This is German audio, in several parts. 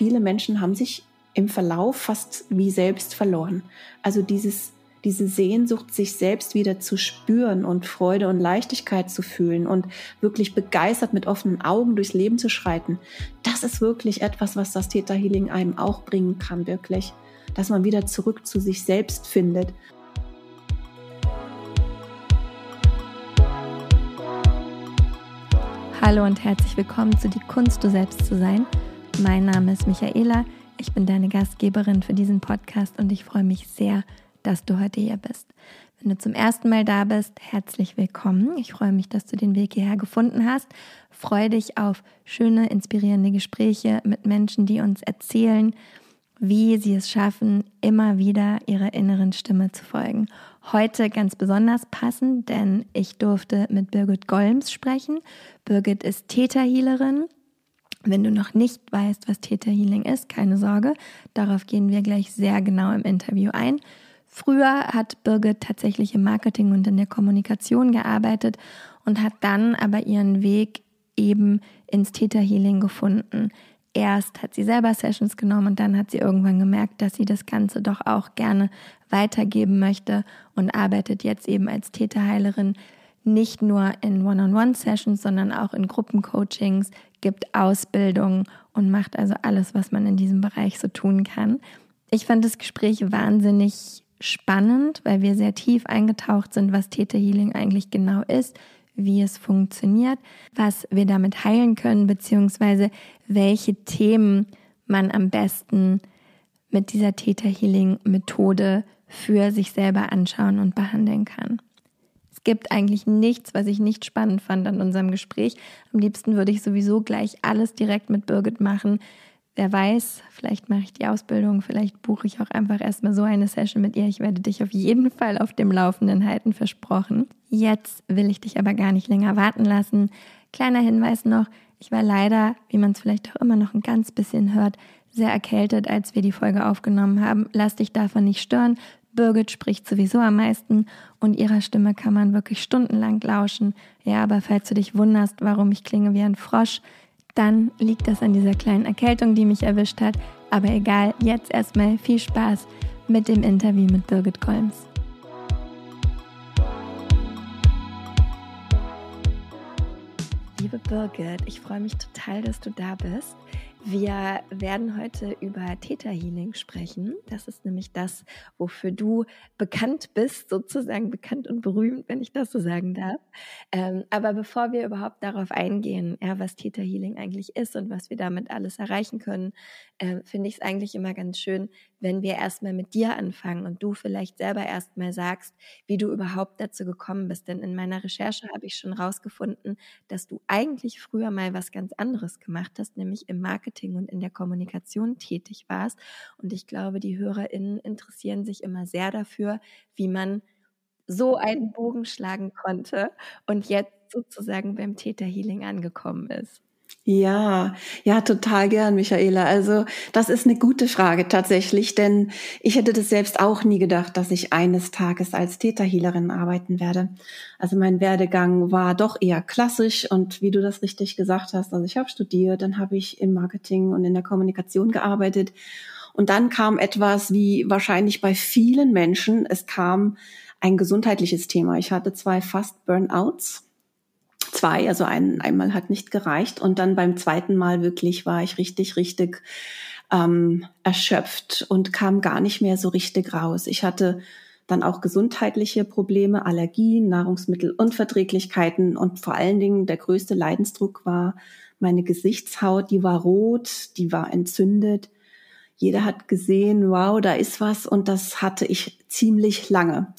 viele Menschen haben sich im Verlauf fast wie selbst verloren. Also dieses diese Sehnsucht, sich selbst wieder zu spüren und Freude und Leichtigkeit zu fühlen und wirklich begeistert mit offenen Augen durchs Leben zu schreiten, das ist wirklich etwas, was das Theta Healing einem auch bringen kann, wirklich. Dass man wieder zurück zu sich selbst findet. Hallo und herzlich willkommen zu Die Kunst, du selbst zu sein. Mein Name ist Michaela, ich bin deine Gastgeberin für diesen Podcast und ich freue mich sehr, dass du heute hier bist. Wenn du zum ersten Mal da bist, herzlich willkommen. Ich freue mich, dass du den Weg hierher gefunden hast. Freue dich auf schöne, inspirierende Gespräche mit Menschen, die uns erzählen, wie sie es schaffen, immer wieder ihrer inneren Stimme zu folgen. Heute ganz besonders passend, denn ich durfte mit Birgit Golms sprechen. Birgit ist Täterhealerin. Wenn du noch nicht weißt, was Täterhealing ist, keine Sorge, darauf gehen wir gleich sehr genau im Interview ein. Früher hat Birgit tatsächlich im Marketing und in der Kommunikation gearbeitet und hat dann aber ihren Weg eben ins Täterhealing gefunden. Erst hat sie selber Sessions genommen und dann hat sie irgendwann gemerkt, dass sie das Ganze doch auch gerne weitergeben möchte und arbeitet jetzt eben als Täterheilerin nicht nur in One-on-One-Sessions, sondern auch in Gruppencoachings, gibt Ausbildung und macht also alles, was man in diesem Bereich so tun kann. Ich fand das Gespräch wahnsinnig spannend, weil wir sehr tief eingetaucht sind, was Theta Healing eigentlich genau ist, wie es funktioniert, was wir damit heilen können, beziehungsweise welche Themen man am besten mit dieser Theta Healing Methode für sich selber anschauen und behandeln kann. Es gibt eigentlich nichts, was ich nicht spannend fand an unserem Gespräch. Am liebsten würde ich sowieso gleich alles direkt mit Birgit machen, wer weiß, vielleicht mache ich die Ausbildung, vielleicht buche ich auch einfach erstmal so eine Session mit ihr. Ich werde dich auf jeden Fall auf dem Laufenden halten, versprochen. Jetzt will ich dich aber gar nicht länger warten lassen. Kleiner Hinweis noch, ich war leider, wie man es vielleicht auch immer noch ein ganz bisschen hört, sehr erkältet, als wir die Folge aufgenommen haben. Lass dich davon nicht stören. Birgit spricht sowieso am meisten und ihrer Stimme kann man wirklich stundenlang lauschen. Ja, aber falls du dich wunderst, warum ich klinge wie ein Frosch, dann liegt das an dieser kleinen Erkältung, die mich erwischt hat. Aber egal, jetzt erstmal viel Spaß mit dem Interview mit Birgit Kolms. Liebe Birgit, ich freue mich total, dass du da bist. Wir werden heute über Theta Healing sprechen. Das ist nämlich das, wofür du bekannt bist, sozusagen bekannt und berühmt, wenn ich das so sagen darf. Ähm, aber bevor wir überhaupt darauf eingehen, ja, was Theta Healing eigentlich ist und was wir damit alles erreichen können, äh, finde ich es eigentlich immer ganz schön, wenn wir erstmal mit dir anfangen und du vielleicht selber erstmal sagst, wie du überhaupt dazu gekommen bist. Denn in meiner Recherche habe ich schon rausgefunden, dass du eigentlich früher mal was ganz anderes gemacht hast, nämlich im Marketing und in der Kommunikation tätig warst. Und ich glaube, die HörerInnen interessieren sich immer sehr dafür, wie man so einen Bogen schlagen konnte und jetzt sozusagen beim Theta Healing angekommen ist. Ja, ja, total gern, Michaela. Also das ist eine gute Frage tatsächlich, denn ich hätte das selbst auch nie gedacht, dass ich eines Tages als Täterhealerin arbeiten werde. Also mein Werdegang war doch eher klassisch und wie du das richtig gesagt hast, also ich habe studiert, dann habe ich im Marketing und in der Kommunikation gearbeitet und dann kam etwas wie wahrscheinlich bei vielen Menschen, es kam ein gesundheitliches Thema. Ich hatte zwei Fast Burnouts zwei, also ein, einmal hat nicht gereicht und dann beim zweiten Mal wirklich war ich richtig, richtig ähm, erschöpft und kam gar nicht mehr so richtig raus. Ich hatte dann auch gesundheitliche Probleme, Allergien, Nahrungsmittelunverträglichkeiten und vor allen Dingen der größte Leidensdruck war meine Gesichtshaut, die war rot, die war entzündet. Jeder hat gesehen, wow, da ist was und das hatte ich ziemlich lange.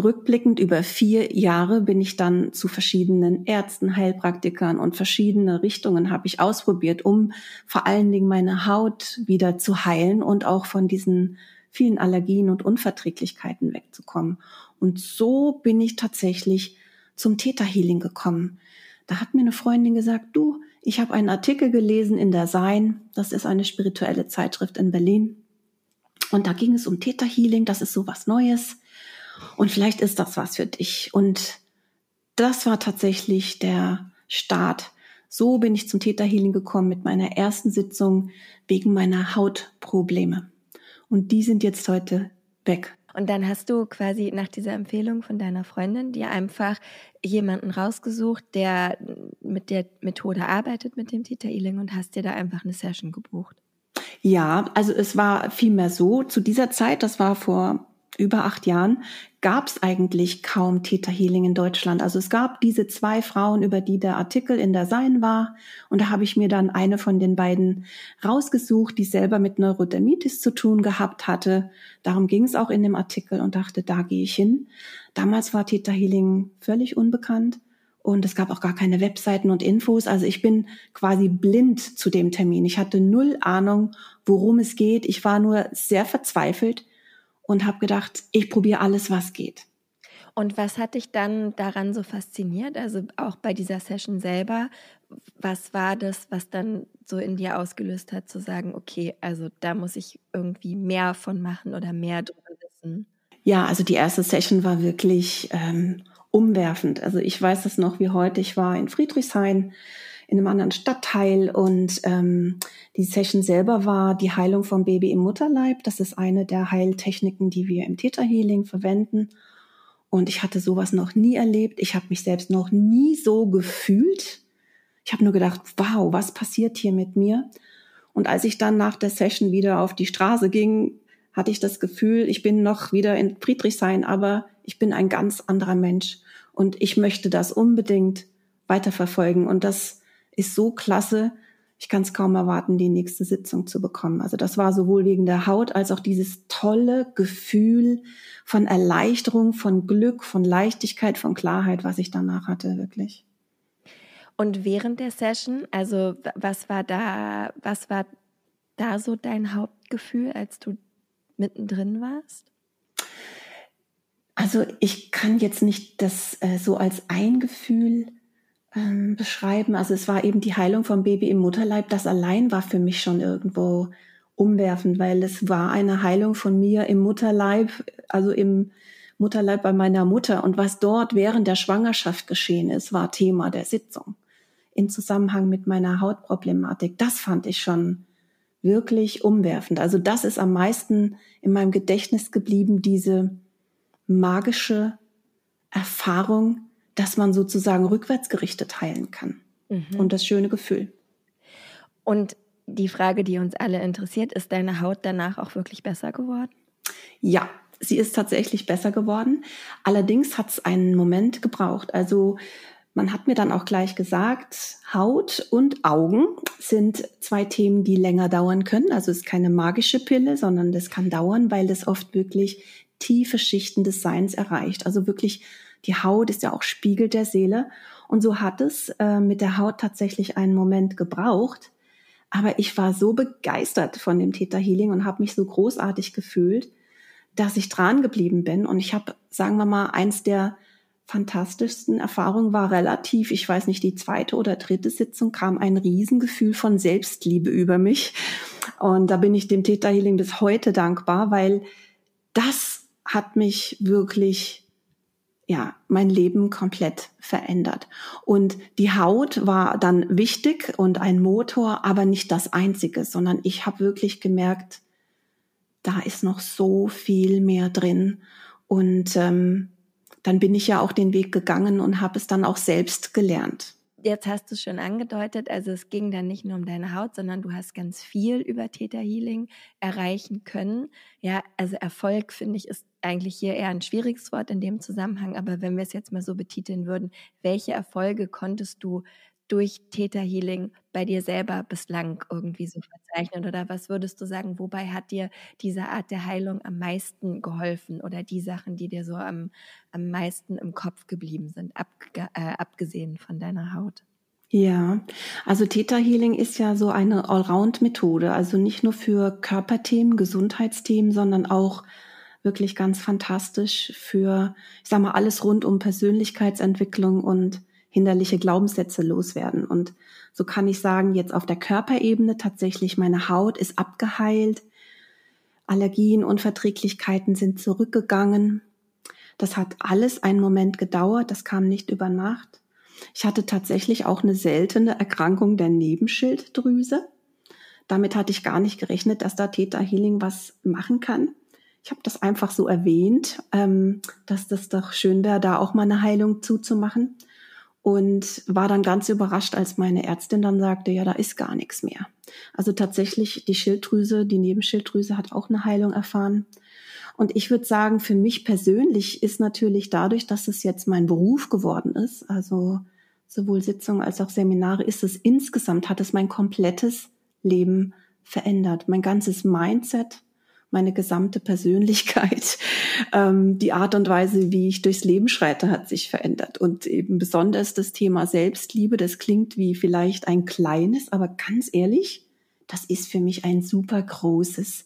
Rückblickend über vier Jahre bin ich dann zu verschiedenen Ärzten, Heilpraktikern und verschiedene Richtungen habe ich ausprobiert, um vor allen Dingen meine Haut wieder zu heilen und auch von diesen vielen Allergien und Unverträglichkeiten wegzukommen. Und so bin ich tatsächlich zum Theta Healing gekommen. Da hat mir eine Freundin gesagt, du, ich habe einen Artikel gelesen in der Sein, das ist eine spirituelle Zeitschrift in Berlin. Und da ging es um Theta Healing, das ist so was Neues. Und vielleicht ist das was für dich. Und das war tatsächlich der Start so bin ich zum Theta Healing gekommen mit meiner ersten Sitzung wegen meiner Hautprobleme. Und die sind jetzt heute weg. Und dann hast du quasi nach dieser Empfehlung von deiner Freundin dir einfach jemanden rausgesucht, der mit der Methode arbeitet, mit dem Theta Healing und hast dir da einfach eine Session gebucht. Ja, also es war vielmehr so, zu dieser Zeit, das war vor über acht Jahren gab es eigentlich kaum Theta Healing in Deutschland. Also es gab diese zwei Frauen, über die der Artikel in der Sein war. Und da habe ich mir dann eine von den beiden rausgesucht, die selber mit Neurodermitis zu tun gehabt hatte. Darum ging es auch in dem Artikel und dachte, da gehe ich hin. Damals war Theta Healing völlig unbekannt. Und es gab auch gar keine Webseiten und Infos. Also ich bin quasi blind zu dem Termin. Ich hatte null Ahnung, worum es geht. Ich war nur sehr verzweifelt und habe gedacht, ich probiere alles, was geht. Und was hat dich dann daran so fasziniert? Also auch bei dieser Session selber, was war das, was dann so in dir ausgelöst hat, zu sagen, okay, also da muss ich irgendwie mehr von machen oder mehr drüber wissen? Ja, also die erste Session war wirklich ähm, umwerfend. Also ich weiß es noch wie heute. Ich war in Friedrichshain in einem anderen Stadtteil und ähm, die Session selber war die Heilung vom Baby im Mutterleib. Das ist eine der Heiltechniken, die wir im Theta Healing verwenden. Und ich hatte sowas noch nie erlebt. Ich habe mich selbst noch nie so gefühlt. Ich habe nur gedacht, wow, was passiert hier mit mir? Und als ich dann nach der Session wieder auf die Straße ging, hatte ich das Gefühl, ich bin noch wieder in Friedrichshain, aber ich bin ein ganz anderer Mensch. Und ich möchte das unbedingt weiterverfolgen. Und das ist so klasse. Ich kann es kaum erwarten, die nächste Sitzung zu bekommen. Also das war sowohl wegen der Haut als auch dieses tolle Gefühl von Erleichterung, von Glück, von Leichtigkeit, von Klarheit, was ich danach hatte, wirklich. Und während der Session, also was war da, was war da so dein Hauptgefühl, als du mittendrin warst? Also ich kann jetzt nicht das äh, so als ein Gefühl ähm, beschreiben. Also es war eben die Heilung vom Baby im Mutterleib. Das allein war für mich schon irgendwo umwerfend, weil es war eine Heilung von mir im Mutterleib, also im Mutterleib bei meiner Mutter. Und was dort während der Schwangerschaft geschehen ist, war Thema der Sitzung in Zusammenhang mit meiner Hautproblematik. Das fand ich schon wirklich umwerfend. Also das ist am meisten in meinem Gedächtnis geblieben, diese magische Erfahrung, dass man sozusagen rückwärts gerichtet heilen kann. Mhm. Und das schöne Gefühl. Und die Frage, die uns alle interessiert, ist deine Haut danach auch wirklich besser geworden? Ja, sie ist tatsächlich besser geworden. Allerdings hat es einen Moment gebraucht. Also man hat mir dann auch gleich gesagt, Haut und Augen sind zwei Themen, die länger dauern können. Also es ist keine magische Pille, sondern das kann dauern, weil das oft wirklich tiefe Schichten des Seins erreicht. Also wirklich die Haut ist ja auch Spiegel der Seele. Und so hat es äh, mit der Haut tatsächlich einen Moment gebraucht. Aber ich war so begeistert von dem Theta Healing und habe mich so großartig gefühlt, dass ich dran geblieben bin. Und ich habe, sagen wir mal, eins der fantastischsten Erfahrungen war relativ, ich weiß nicht, die zweite oder dritte Sitzung kam ein Riesengefühl von Selbstliebe über mich. Und da bin ich dem Theta Healing bis heute dankbar, weil das hat mich wirklich ja, mein Leben komplett verändert. Und die Haut war dann wichtig und ein Motor, aber nicht das einzige, sondern ich habe wirklich gemerkt, da ist noch so viel mehr drin. Und ähm, dann bin ich ja auch den Weg gegangen und habe es dann auch selbst gelernt. Jetzt hast du es schon angedeutet, also es ging dann nicht nur um deine Haut, sondern du hast ganz viel über Theta Healing erreichen können. Ja, also Erfolg finde ich ist eigentlich hier eher ein schwieriges Wort in dem Zusammenhang, aber wenn wir es jetzt mal so betiteln würden, welche Erfolge konntest du durch Theta Healing bei dir selber bislang irgendwie so verzeichnen? Oder was würdest du sagen, wobei hat dir diese Art der Heilung am meisten geholfen oder die Sachen, die dir so am, am meisten im Kopf geblieben sind, abge, äh, abgesehen von deiner Haut? Ja, also Theta Healing ist ja so eine Allround-Methode, also nicht nur für Körperthemen, Gesundheitsthemen, sondern auch wirklich ganz fantastisch für, ich sag mal, alles rund um Persönlichkeitsentwicklung und hinderliche Glaubenssätze loswerden. Und so kann ich sagen, jetzt auf der Körperebene tatsächlich meine Haut ist abgeheilt, Allergien, Unverträglichkeiten sind zurückgegangen. Das hat alles einen Moment gedauert, das kam nicht über Nacht. Ich hatte tatsächlich auch eine seltene Erkrankung der Nebenschilddrüse. Damit hatte ich gar nicht gerechnet, dass da Theta Healing was machen kann. Ich habe das einfach so erwähnt, ähm, dass das doch schön wäre, da auch mal eine Heilung zuzumachen. Und war dann ganz überrascht, als meine Ärztin dann sagte, ja, da ist gar nichts mehr. Also tatsächlich, die Schilddrüse, die Nebenschilddrüse hat auch eine Heilung erfahren. Und ich würde sagen, für mich persönlich ist natürlich dadurch, dass es jetzt mein Beruf geworden ist, also sowohl Sitzungen als auch Seminare, ist es insgesamt, hat es mein komplettes Leben verändert. Mein ganzes Mindset, meine gesamte Persönlichkeit, ähm, die Art und Weise, wie ich durchs Leben schreite, hat sich verändert. Und eben besonders das Thema Selbstliebe, das klingt wie vielleicht ein kleines, aber ganz ehrlich, das ist für mich ein super großes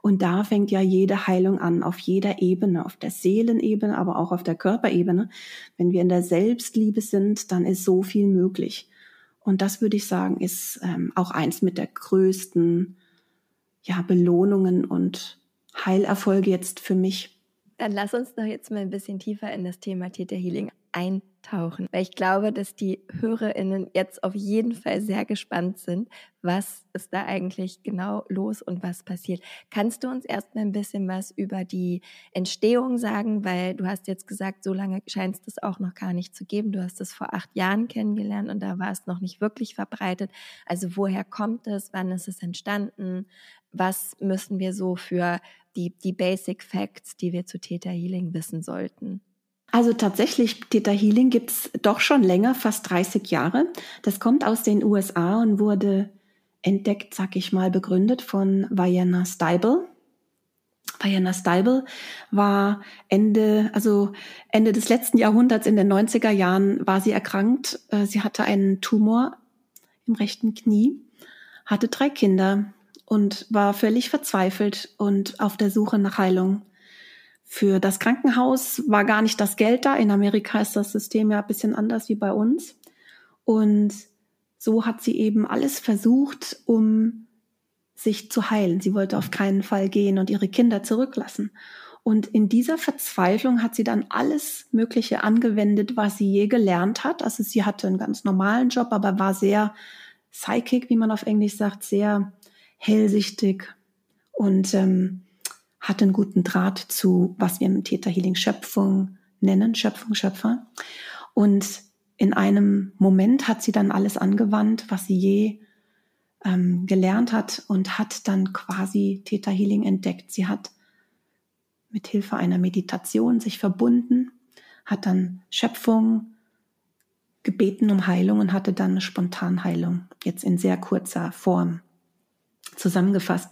und da fängt ja jede Heilung an, auf jeder Ebene, auf der Seelenebene, aber auch auf der Körperebene. Wenn wir in der Selbstliebe sind, dann ist so viel möglich. Und das würde ich sagen, ist ähm, auch eins mit der größten ja, Belohnungen und Heilerfolge jetzt für mich. Dann lass uns doch jetzt mal ein bisschen tiefer in das Thema Theta Healing eintauchen, weil ich glaube, dass die HörerInnen jetzt auf jeden Fall sehr gespannt sind, was ist da eigentlich genau los und was passiert. Kannst du uns erstmal ein bisschen was über die Entstehung sagen, weil du hast jetzt gesagt, so lange scheint es das auch noch gar nicht zu geben. Du hast es vor acht Jahren kennengelernt und da war es noch nicht wirklich verbreitet. Also woher kommt es? Wann ist es entstanden? Was müssen wir so für die, die Basic Facts, die wir zu Theta Healing wissen sollten? Also tatsächlich, Theta Healing gibt's doch schon länger, fast 30 Jahre. Das kommt aus den USA und wurde entdeckt, sag ich mal, begründet von Vienna Steibel. Vienna Steibel war Ende, also Ende des letzten Jahrhunderts, in den 90er Jahren, war sie erkrankt. Äh, sie hatte einen Tumor im rechten Knie, hatte drei Kinder und war völlig verzweifelt und auf der Suche nach Heilung. Für das Krankenhaus war gar nicht das Geld da. In Amerika ist das System ja ein bisschen anders wie bei uns. Und so hat sie eben alles versucht, um sich zu heilen. Sie wollte auf keinen Fall gehen und ihre Kinder zurücklassen. Und in dieser Verzweiflung hat sie dann alles Mögliche angewendet, was sie je gelernt hat. Also sie hatte einen ganz normalen Job, aber war sehr psychic, wie man auf Englisch sagt, sehr hellsichtig und ähm, hat einen guten Draht zu, was wir im Theta Healing Schöpfung nennen, Schöpfung, Schöpfer. Und in einem Moment hat sie dann alles angewandt, was sie je ähm, gelernt hat und hat dann quasi Theta Healing entdeckt. Sie hat mit Hilfe einer Meditation sich verbunden, hat dann Schöpfung gebeten um Heilung und hatte dann eine Spontanheilung, jetzt in sehr kurzer Form zusammengefasst.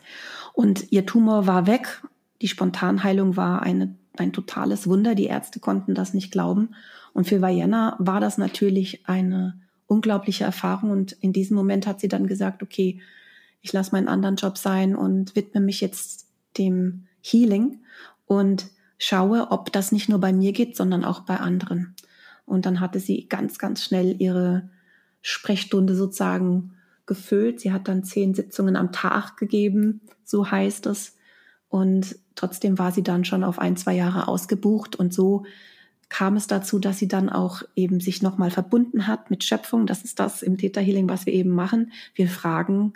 Und ihr Tumor war weg die Spontanheilung war eine, ein totales Wunder. Die Ärzte konnten das nicht glauben. Und für Vienna war das natürlich eine unglaubliche Erfahrung. Und in diesem Moment hat sie dann gesagt, okay, ich lasse meinen anderen Job sein und widme mich jetzt dem Healing und schaue, ob das nicht nur bei mir geht, sondern auch bei anderen. Und dann hatte sie ganz, ganz schnell ihre Sprechstunde sozusagen gefüllt. Sie hat dann zehn Sitzungen am Tag gegeben, so heißt es. Und trotzdem war sie dann schon auf ein, zwei Jahre ausgebucht und so kam es dazu, dass sie dann auch eben sich nochmal verbunden hat mit Schöpfung. Das ist das im Theta Healing, was wir eben machen. Wir fragen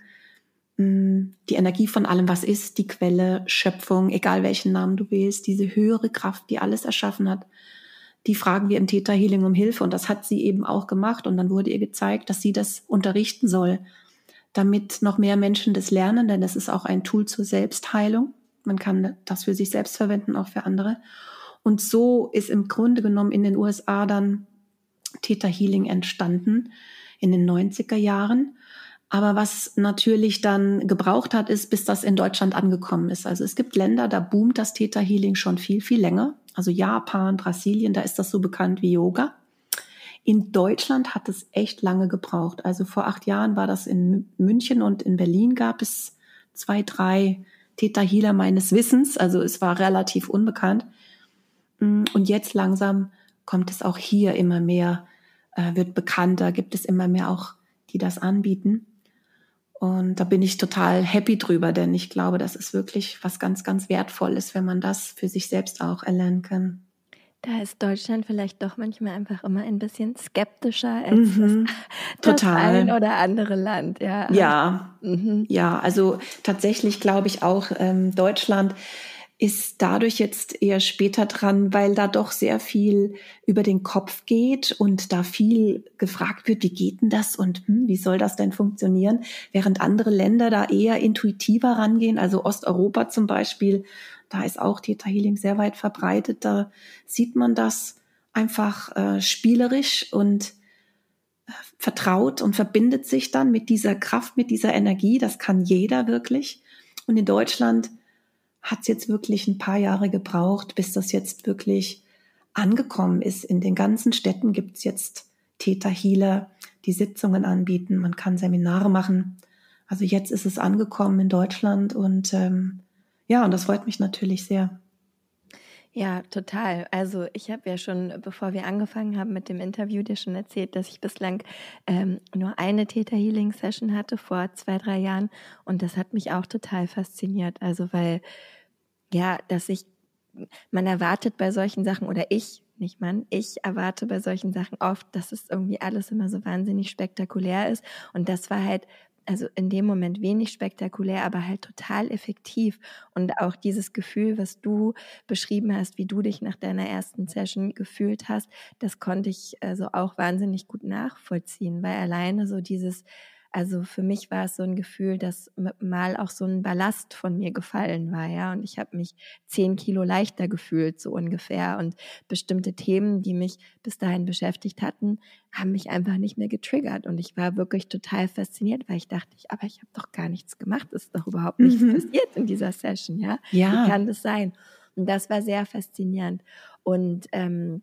mh, hm, die Energie von allem, was ist, die Quelle, Schöpfung, egal welchen Namen du wählst, diese höhere Kraft, die alles erschaffen hat. Die fragen wir im Theta Healing um Hilfe und das hat sie eben auch gemacht und dann wurde ihr gezeigt, dass sie das unterrichten soll, damit noch mehr Menschen das lernen, denn es ist auch ein Tool zur Selbstheilung. Man kann das für sich selbst verwenden, auch für andere. Und so ist im Grunde genommen in den USA dann Theta Healing entstanden in den 90er Jahren. Aber was natürlich dann gebraucht hat, ist, bis das in Deutschland angekommen ist. Also es gibt Länder, da boomt das Theta Healing schon viel, viel länger. Also Japan, Brasilien, da ist das so bekannt wie Yoga. In Deutschland hat es echt lange gebraucht. Also vor acht Jahren war das in München und in Berlin gab es zwei, drei Theta Healer meines Wissens. Also es war relativ unbekannt. Mm, und jetzt langsam kommt es auch hier immer mehr, äh, wird bekannter, gibt es immer mehr auch, die das anbieten. Und da bin ich total happy drüber, denn ich glaube, das ist wirklich was ganz, ganz Wertvolles, wenn man das für sich selbst auch erlernen kann. Da ist Deutschland vielleicht doch manchmal einfach immer ein bisschen skeptischer als Mhm. das, das ein oder andere Land. Ja, Ja, mhm. ja, also tatsächlich glaube ich auch, ähm, Deutschland ist dadurch jetzt eher später dran, weil da doch sehr viel über den Kopf geht und da viel gefragt wird, wie geht denn das und hm, wie soll das denn funktionieren, während andere Länder da eher intuitiver rangehen, also Osteuropa zum Beispiel, da ist auch Theta Healing sehr weit verbreitet, da sieht man das einfach äh, spielerisch und äh, vertraut und verbindet sich dann mit dieser Kraft, mit dieser Energie. Das kann jeder wirklich. Und in Deutschland hat es jetzt wirklich ein paar Jahre gebraucht, bis das jetzt wirklich angekommen ist. In den ganzen Städten gibt es jetzt Theta-Healer, die Sitzungen anbieten. Man kann Seminare machen. Also jetzt ist es angekommen in Deutschland und ähm, ja, und das freut mich natürlich sehr. Ja, total. Also ich habe ja schon, bevor wir angefangen haben mit dem Interview, dir schon erzählt, dass ich bislang ähm, nur eine Theta Healing Session hatte vor zwei, drei Jahren. Und das hat mich auch total fasziniert. Also weil, ja, dass ich, man erwartet bei solchen Sachen, oder ich, nicht man, ich erwarte bei solchen Sachen oft, dass es irgendwie alles immer so wahnsinnig spektakulär ist. Und das war halt also in dem Moment wenig spektakulär, aber halt total effektiv. Und auch dieses Gefühl, was du beschrieben hast, wie du dich nach deiner ersten Session gefühlt hast, das konnte ich also auch wahnsinnig gut nachvollziehen, weil alleine so dieses, also für mich war es so ein Gefühl, dass mal auch so ein Ballast von mir gefallen war, ja. Und ich habe mich zehn Kilo leichter gefühlt, so ungefähr. Und bestimmte Themen, die mich bis dahin beschäftigt hatten, haben mich einfach nicht mehr getriggert. Und ich war wirklich total fasziniert, weil ich dachte, ich, aber ich habe doch gar nichts gemacht. Es ist doch überhaupt nichts Mhm. passiert in dieser Session, ja. Ja. Wie kann das sein? Und das war sehr faszinierend. Und ähm,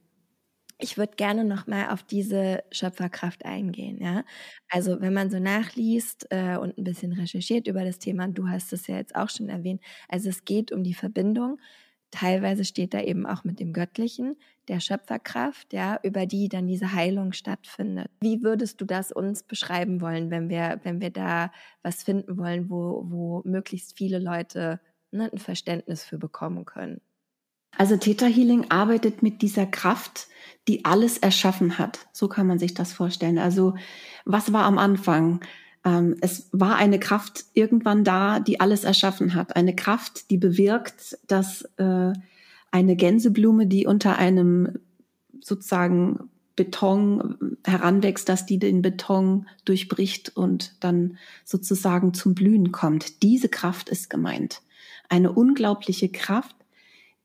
ich würde gerne noch mal auf diese Schöpferkraft eingehen. Ja, also wenn man so nachliest äh, und ein bisschen recherchiert über das Thema, du hast es ja jetzt auch schon erwähnt. Also es geht um die Verbindung. Teilweise steht da eben auch mit dem Göttlichen, der Schöpferkraft, ja, über die dann diese Heilung stattfindet. Wie würdest du das uns beschreiben wollen, wenn wir, wenn wir da was finden wollen, wo, wo möglichst viele Leute ne, ein Verständnis für bekommen können? Also Theta Healing arbeitet mit dieser Kraft, die alles erschaffen hat. So kann man sich das vorstellen. Also was war am Anfang? Ähm, es war eine Kraft irgendwann da, die alles erschaffen hat. Eine Kraft, die bewirkt, dass äh, eine Gänseblume, die unter einem sozusagen Beton heranwächst, dass die den Beton durchbricht und dann sozusagen zum Blühen kommt. Diese Kraft ist gemeint. Eine unglaubliche Kraft,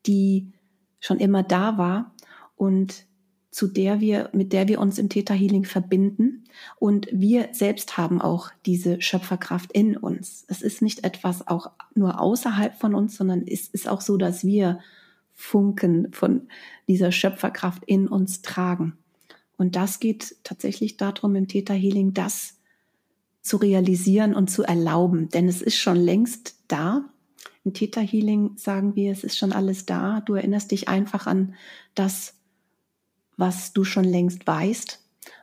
die schon immer da war und zu der wir, mit der wir uns im Theta Healing verbinden. Und wir selbst haben auch diese Schöpferkraft in uns. Es ist nicht etwas auch nur außerhalb von uns, sondern es ist auch so, dass wir Funken von dieser Schöpferkraft in uns tragen. Und das geht tatsächlich darum, im Theta Healing das zu realisieren und zu erlauben. Denn es ist schon längst da. Im Theta Healing sagen wir, es ist schon alles da. Du erinnerst dich einfach an das, was du schon längst weißt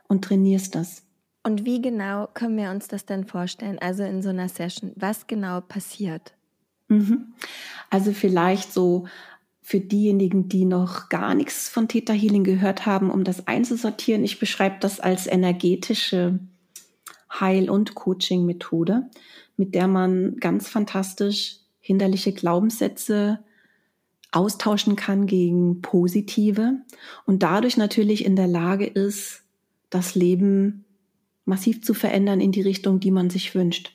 und trainierst das. Und wie genau können wir uns das denn vorstellen? Also in so einer Session, was genau passiert? Mhm. Also vielleicht so für diejenigen, die noch gar nichts von Theta Healing gehört haben, um das einzusortieren. Ich beschreibe das als energetische Heil- und Coaching-Methode, mit der man ganz fantastisch hinderliche Glaubenssätze austauschen kann gegen positive und dadurch natürlich in der Lage ist, das Leben massiv zu verändern in die Richtung, die man sich wünscht.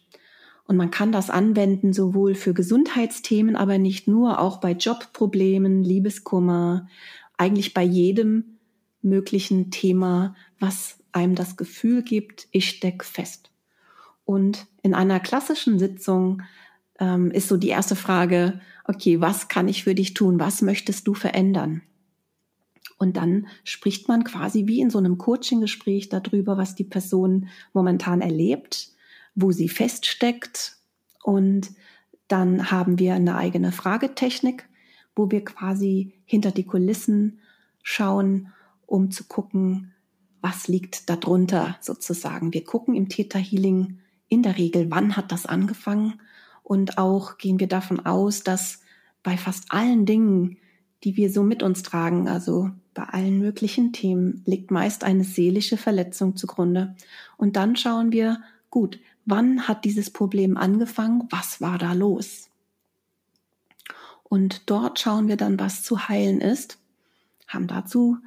Und man kann das anwenden sowohl für Gesundheitsthemen, aber nicht nur, auch bei Jobproblemen, Liebeskummer, eigentlich bei jedem möglichen Thema, was einem das Gefühl gibt, ich steck fest. Und in einer klassischen Sitzung ähm, ist so die erste Frage, okay, was kann ich für dich tun? Was möchtest du verändern? Und dann spricht man quasi wie in so einem Coaching-Gespräch darüber, was die Person momentan erlebt, wo sie feststeckt. Und dann haben wir eine eigene Fragetechnik, wo wir quasi hinter die Kulissen schauen, um zu gucken, was liegt darunter sozusagen. Wir gucken im Theta Healing in der Regel, wann hat das angefangen? Und auch gehen wir davon aus, dass bei fast allen Dingen, die wir so mit uns tragen, also bei allen möglichen Themen, liegt meist eine seelische Verletzung zugrunde. Und dann schauen wir, gut, wann hat dieses Problem angefangen? Was war da los? Und dort schauen wir dann, was zu heilen ist, haben dazu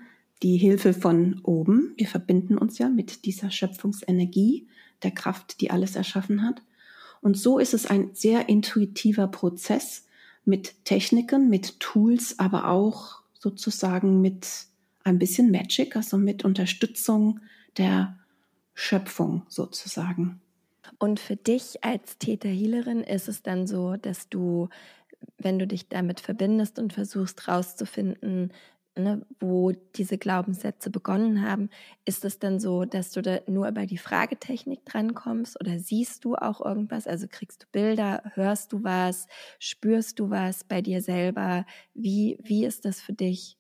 die Hilfe von oben. Wir verbinden uns ja mit dieser Schöpfungsenergie, der Kraft, die alles erschaffen hat. Und so ist es ein sehr intuitiver Prozess mit Techniken, mit Tools, aber auch sozusagen mit ein bisschen Magic, also mit Unterstützung der Schöpfung sozusagen. Und für dich als Täterhealerin ist es dann so, dass du, wenn du dich damit verbindest und versuchst rauszufinden, ne, wo diese Glaubenssätze begonnen haben, ist es dann so, dass du da nur über die Fragetechnik drankommst oder siehst du auch irgendwas? Also kriegst du Bilder, hörst du was, spürst du was bei dir selber? Wie, wie ist das für dich?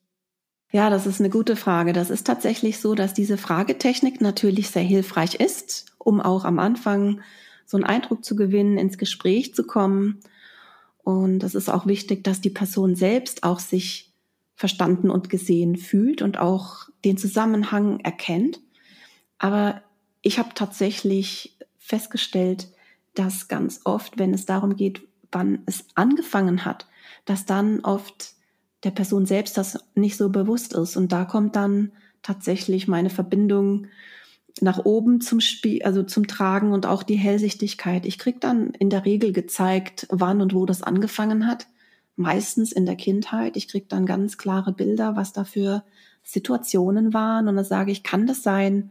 Ja, das ist eine gute Frage. Das ist tatsächlich so, dass diese Fragetechnik natürlich sehr hilfreich ist, um auch am Anfang so einen Eindruck zu gewinnen, ins Gespräch zu kommen. Und es ist auch wichtig, dass die Person selbst auch sich verstanden und gesehen fühlt und auch den Zusammenhang erkennt. Aber ich habe tatsächlich festgestellt, dass ganz oft, wenn es darum geht, wann es angefangen hat, dass dann oft der Person selbst das nicht so bewusst ist. Und da kommt dann tatsächlich meine Verbindung nach oben zum Spiel, also zum Tragen und auch die Hellsichtigkeit. Ich krieg dann in der Regel gezeigt, wann und wo das angefangen hat. Meistens in der Kindheit. Ich krieg dann ganz klare Bilder, was da für Situationen waren. Und dann sage ich, kann das sein,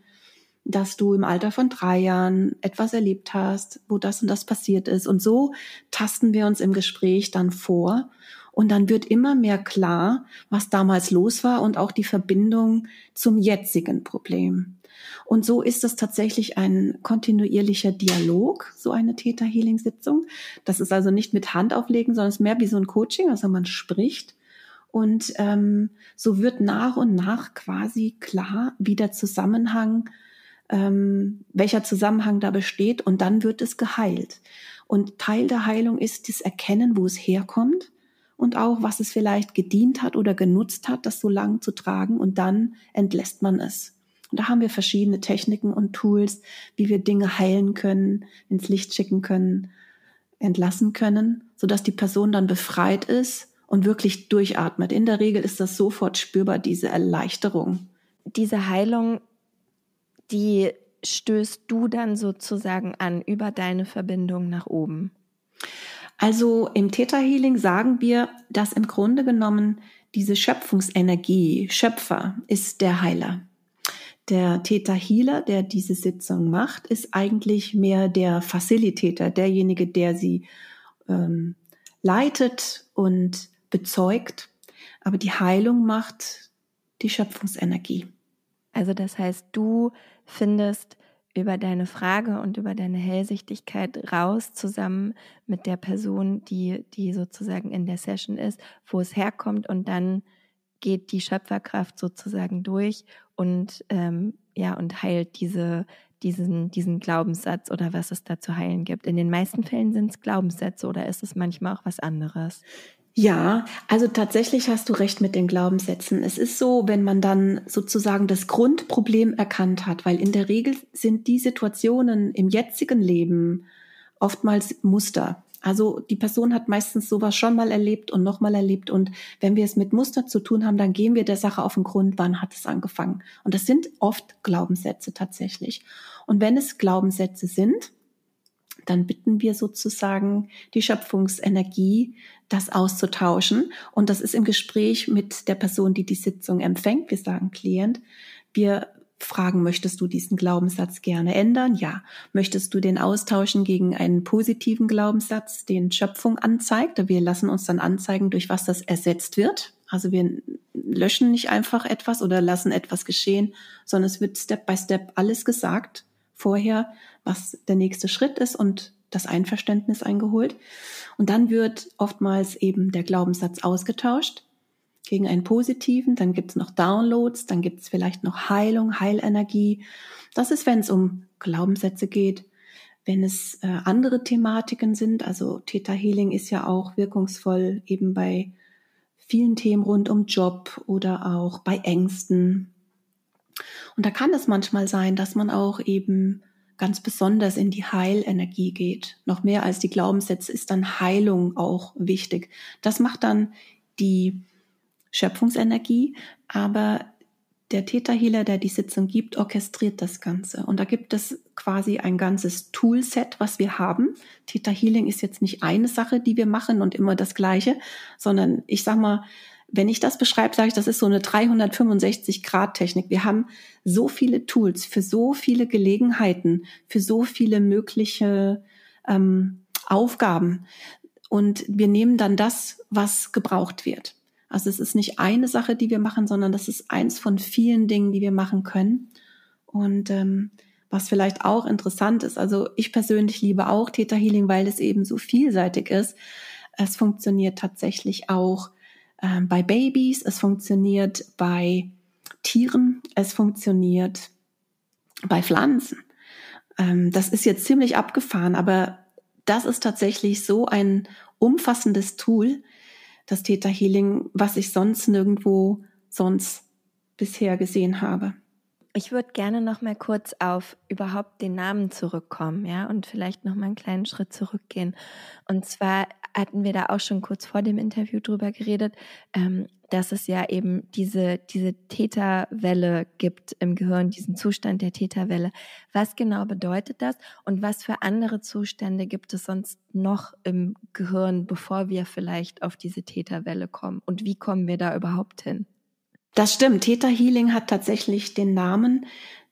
dass du im Alter von drei Jahren etwas erlebt hast, wo das und das passiert ist. Und so tasten wir uns im Gespräch dann vor und dann wird immer mehr klar, was damals los war und auch die Verbindung zum jetzigen Problem. Und so ist es tatsächlich ein kontinuierlicher Dialog, so eine Täter-Healing-Sitzung. Das ist also nicht mit Hand auflegen, sondern es ist mehr wie so ein Coaching, also man spricht. Und ähm, so wird nach und nach quasi klar, wie der Zusammenhang, ähm, welcher Zusammenhang da besteht. Und dann wird es geheilt. Und Teil der Heilung ist das Erkennen, wo es herkommt und auch, was es vielleicht gedient hat oder genutzt hat, das so lang zu tragen und dann entlässt man es. Und da haben wir verschiedene Techniken und Tools, wie wir Dinge heilen können, ins Licht schicken können, entlassen können, sodass die Person dann befreit ist und wirklich durchatmet. In der Regel ist das sofort spürbar, diese Erleichterung. Diese Heilung, die stößt du dann sozusagen an über deine Verbindung nach oben? Also im Theta Healing sagen wir, dass im Grunde genommen diese Schöpfungsenergie, Schöpfer, ist der Heiler. Der Theta Healer, der diese Sitzung macht, ist eigentlich mehr der Facilitator, derjenige, der sie ähm, leitet und bezeugt. Aber die Heilung macht die Schöpfungsenergie. Also das heißt, du findest über deine Frage und über deine Hellsichtigkeit raus, zusammen mit der Person, die, die sozusagen in der Session ist, wo es herkommt und dann geht die Schöpferkraft sozusagen durch und ähm, ja und heilt diese diesen diesen Glaubenssatz oder was es da zu heilen gibt. In den meisten Fällen sind es Glaubenssätze oder ist es manchmal auch was anderes? Ja, also tatsächlich hast du recht mit den Glaubenssätzen. Es ist so, wenn man dann sozusagen das Grundproblem erkannt hat, weil in der Regel sind die Situationen im jetzigen Leben oftmals Muster. Also die Person hat meistens sowas schon mal erlebt und nochmal erlebt. Und wenn wir es mit Muster zu tun haben, dann gehen wir der Sache auf den Grund, wann hat es angefangen. Und das sind oft Glaubenssätze tatsächlich. Und wenn es Glaubenssätze sind, dann bitten wir sozusagen die Schöpfungsenergie, das auszutauschen. Und das ist im Gespräch mit der Person, die die Sitzung empfängt. Wir sagen Klient. Wir fragen, möchtest du diesen Glaubenssatz gerne ändern? Ja. Möchtest du den austauschen gegen einen positiven Glaubenssatz, den Schöpfung anzeigt? Wir lassen uns dann anzeigen, durch was das ersetzt wird. Also wir löschen nicht einfach etwas oder lassen etwas geschehen, sondern es wird Step by Step alles gesagt vorher, was der nächste Schritt ist und das Einverständnis eingeholt. Und dann wird oftmals eben der Glaubenssatz ausgetauscht gegen einen positiven. Dann gibt's noch Downloads, dann gibt's vielleicht noch Heilung, Heilenergie. Das ist, wenn es um Glaubenssätze geht. Wenn es äh, andere Thematiken sind, also Theta Healing ist ja auch wirkungsvoll eben bei vielen Themen rund um Job oder auch bei Ängsten. Und da kann es manchmal sein, dass man auch eben ganz besonders in die Heilenergie geht. Noch mehr als die Glaubenssätze ist dann Heilung auch wichtig. Das macht dann die Schöpfungsenergie, aber der Theta-Healer, der die Sitzung gibt, orchestriert das Ganze. Und da gibt es quasi ein ganzes Toolset, was wir haben. Theta-Healing ist jetzt nicht eine Sache, die wir machen und immer das Gleiche, sondern ich sag mal, wenn ich das beschreibe, sage ich, das ist so eine 365-Grad-Technik. Wir haben so viele Tools für so viele Gelegenheiten, für so viele mögliche ähm, Aufgaben. Und wir nehmen dann das, was gebraucht wird. Also es ist nicht eine Sache, die wir machen, sondern das ist eins von vielen Dingen, die wir machen können. Und ähm, was vielleicht auch interessant ist, also ich persönlich liebe auch Theta Healing, weil es eben so vielseitig ist. Es funktioniert tatsächlich auch ähm, bei Babys, es funktioniert bei Tieren, es funktioniert bei Pflanzen. Ähm, das ist jetzt ziemlich abgefahren, aber das ist tatsächlich so ein umfassendes Tool, das Theta Healing, was ich sonst nirgendwo sonst bisher gesehen habe. Ich würde gerne noch mal kurz auf überhaupt den Namen zurückkommen, ja, und vielleicht noch mal einen kleinen Schritt zurückgehen. Und zwar hatten wir da auch schon kurz vor dem Interview drüber geredet, ähm, dass es ja eben diese, diese Täterwelle gibt im Gehirn, diesen Zustand der Täterwelle. Was genau bedeutet das und was für andere Zustände gibt es sonst noch im Gehirn, bevor wir vielleicht auf diese Täterwelle kommen? Und wie kommen wir da überhaupt hin? Das stimmt. Theta Healing hat tatsächlich den Namen,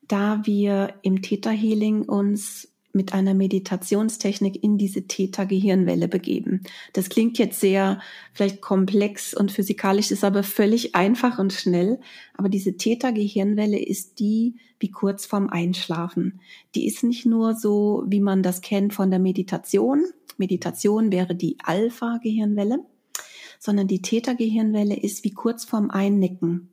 da wir im Theta Healing uns mit einer Meditationstechnik in diese Theta-Gehirnwelle begeben. Das klingt jetzt sehr vielleicht komplex und physikalisch, ist aber völlig einfach und schnell. Aber diese Theta-Gehirnwelle ist die wie kurz vorm Einschlafen. Die ist nicht nur so, wie man das kennt von der Meditation. Meditation wäre die Alpha-Gehirnwelle, sondern die Theta-Gehirnwelle ist wie kurz vorm Einnicken.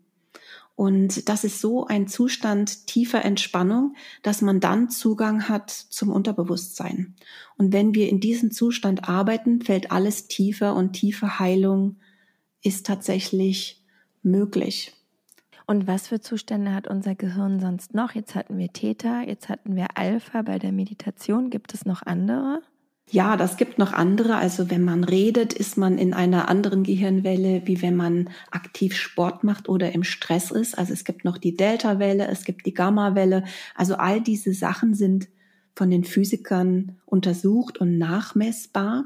Und das ist so ein Zustand tiefer Entspannung, dass man dann Zugang hat zum Unterbewusstsein. Und wenn wir in diesem Zustand arbeiten, fällt alles tiefer und tiefe Heilung ist tatsächlich möglich. Und was für Zustände hat unser Gehirn sonst noch? Jetzt hatten wir Theta, jetzt hatten wir Alpha bei der Meditation. Gibt es noch andere? Ja, das gibt noch andere. Also wenn man redet, ist man in einer anderen Gehirnwelle, wie wenn man aktiv Sport macht oder im Stress ist. Also es gibt noch die Delta-Welle, es gibt die Gamma-Welle. Also all diese Sachen sind von den Physikern untersucht und nachmessbar.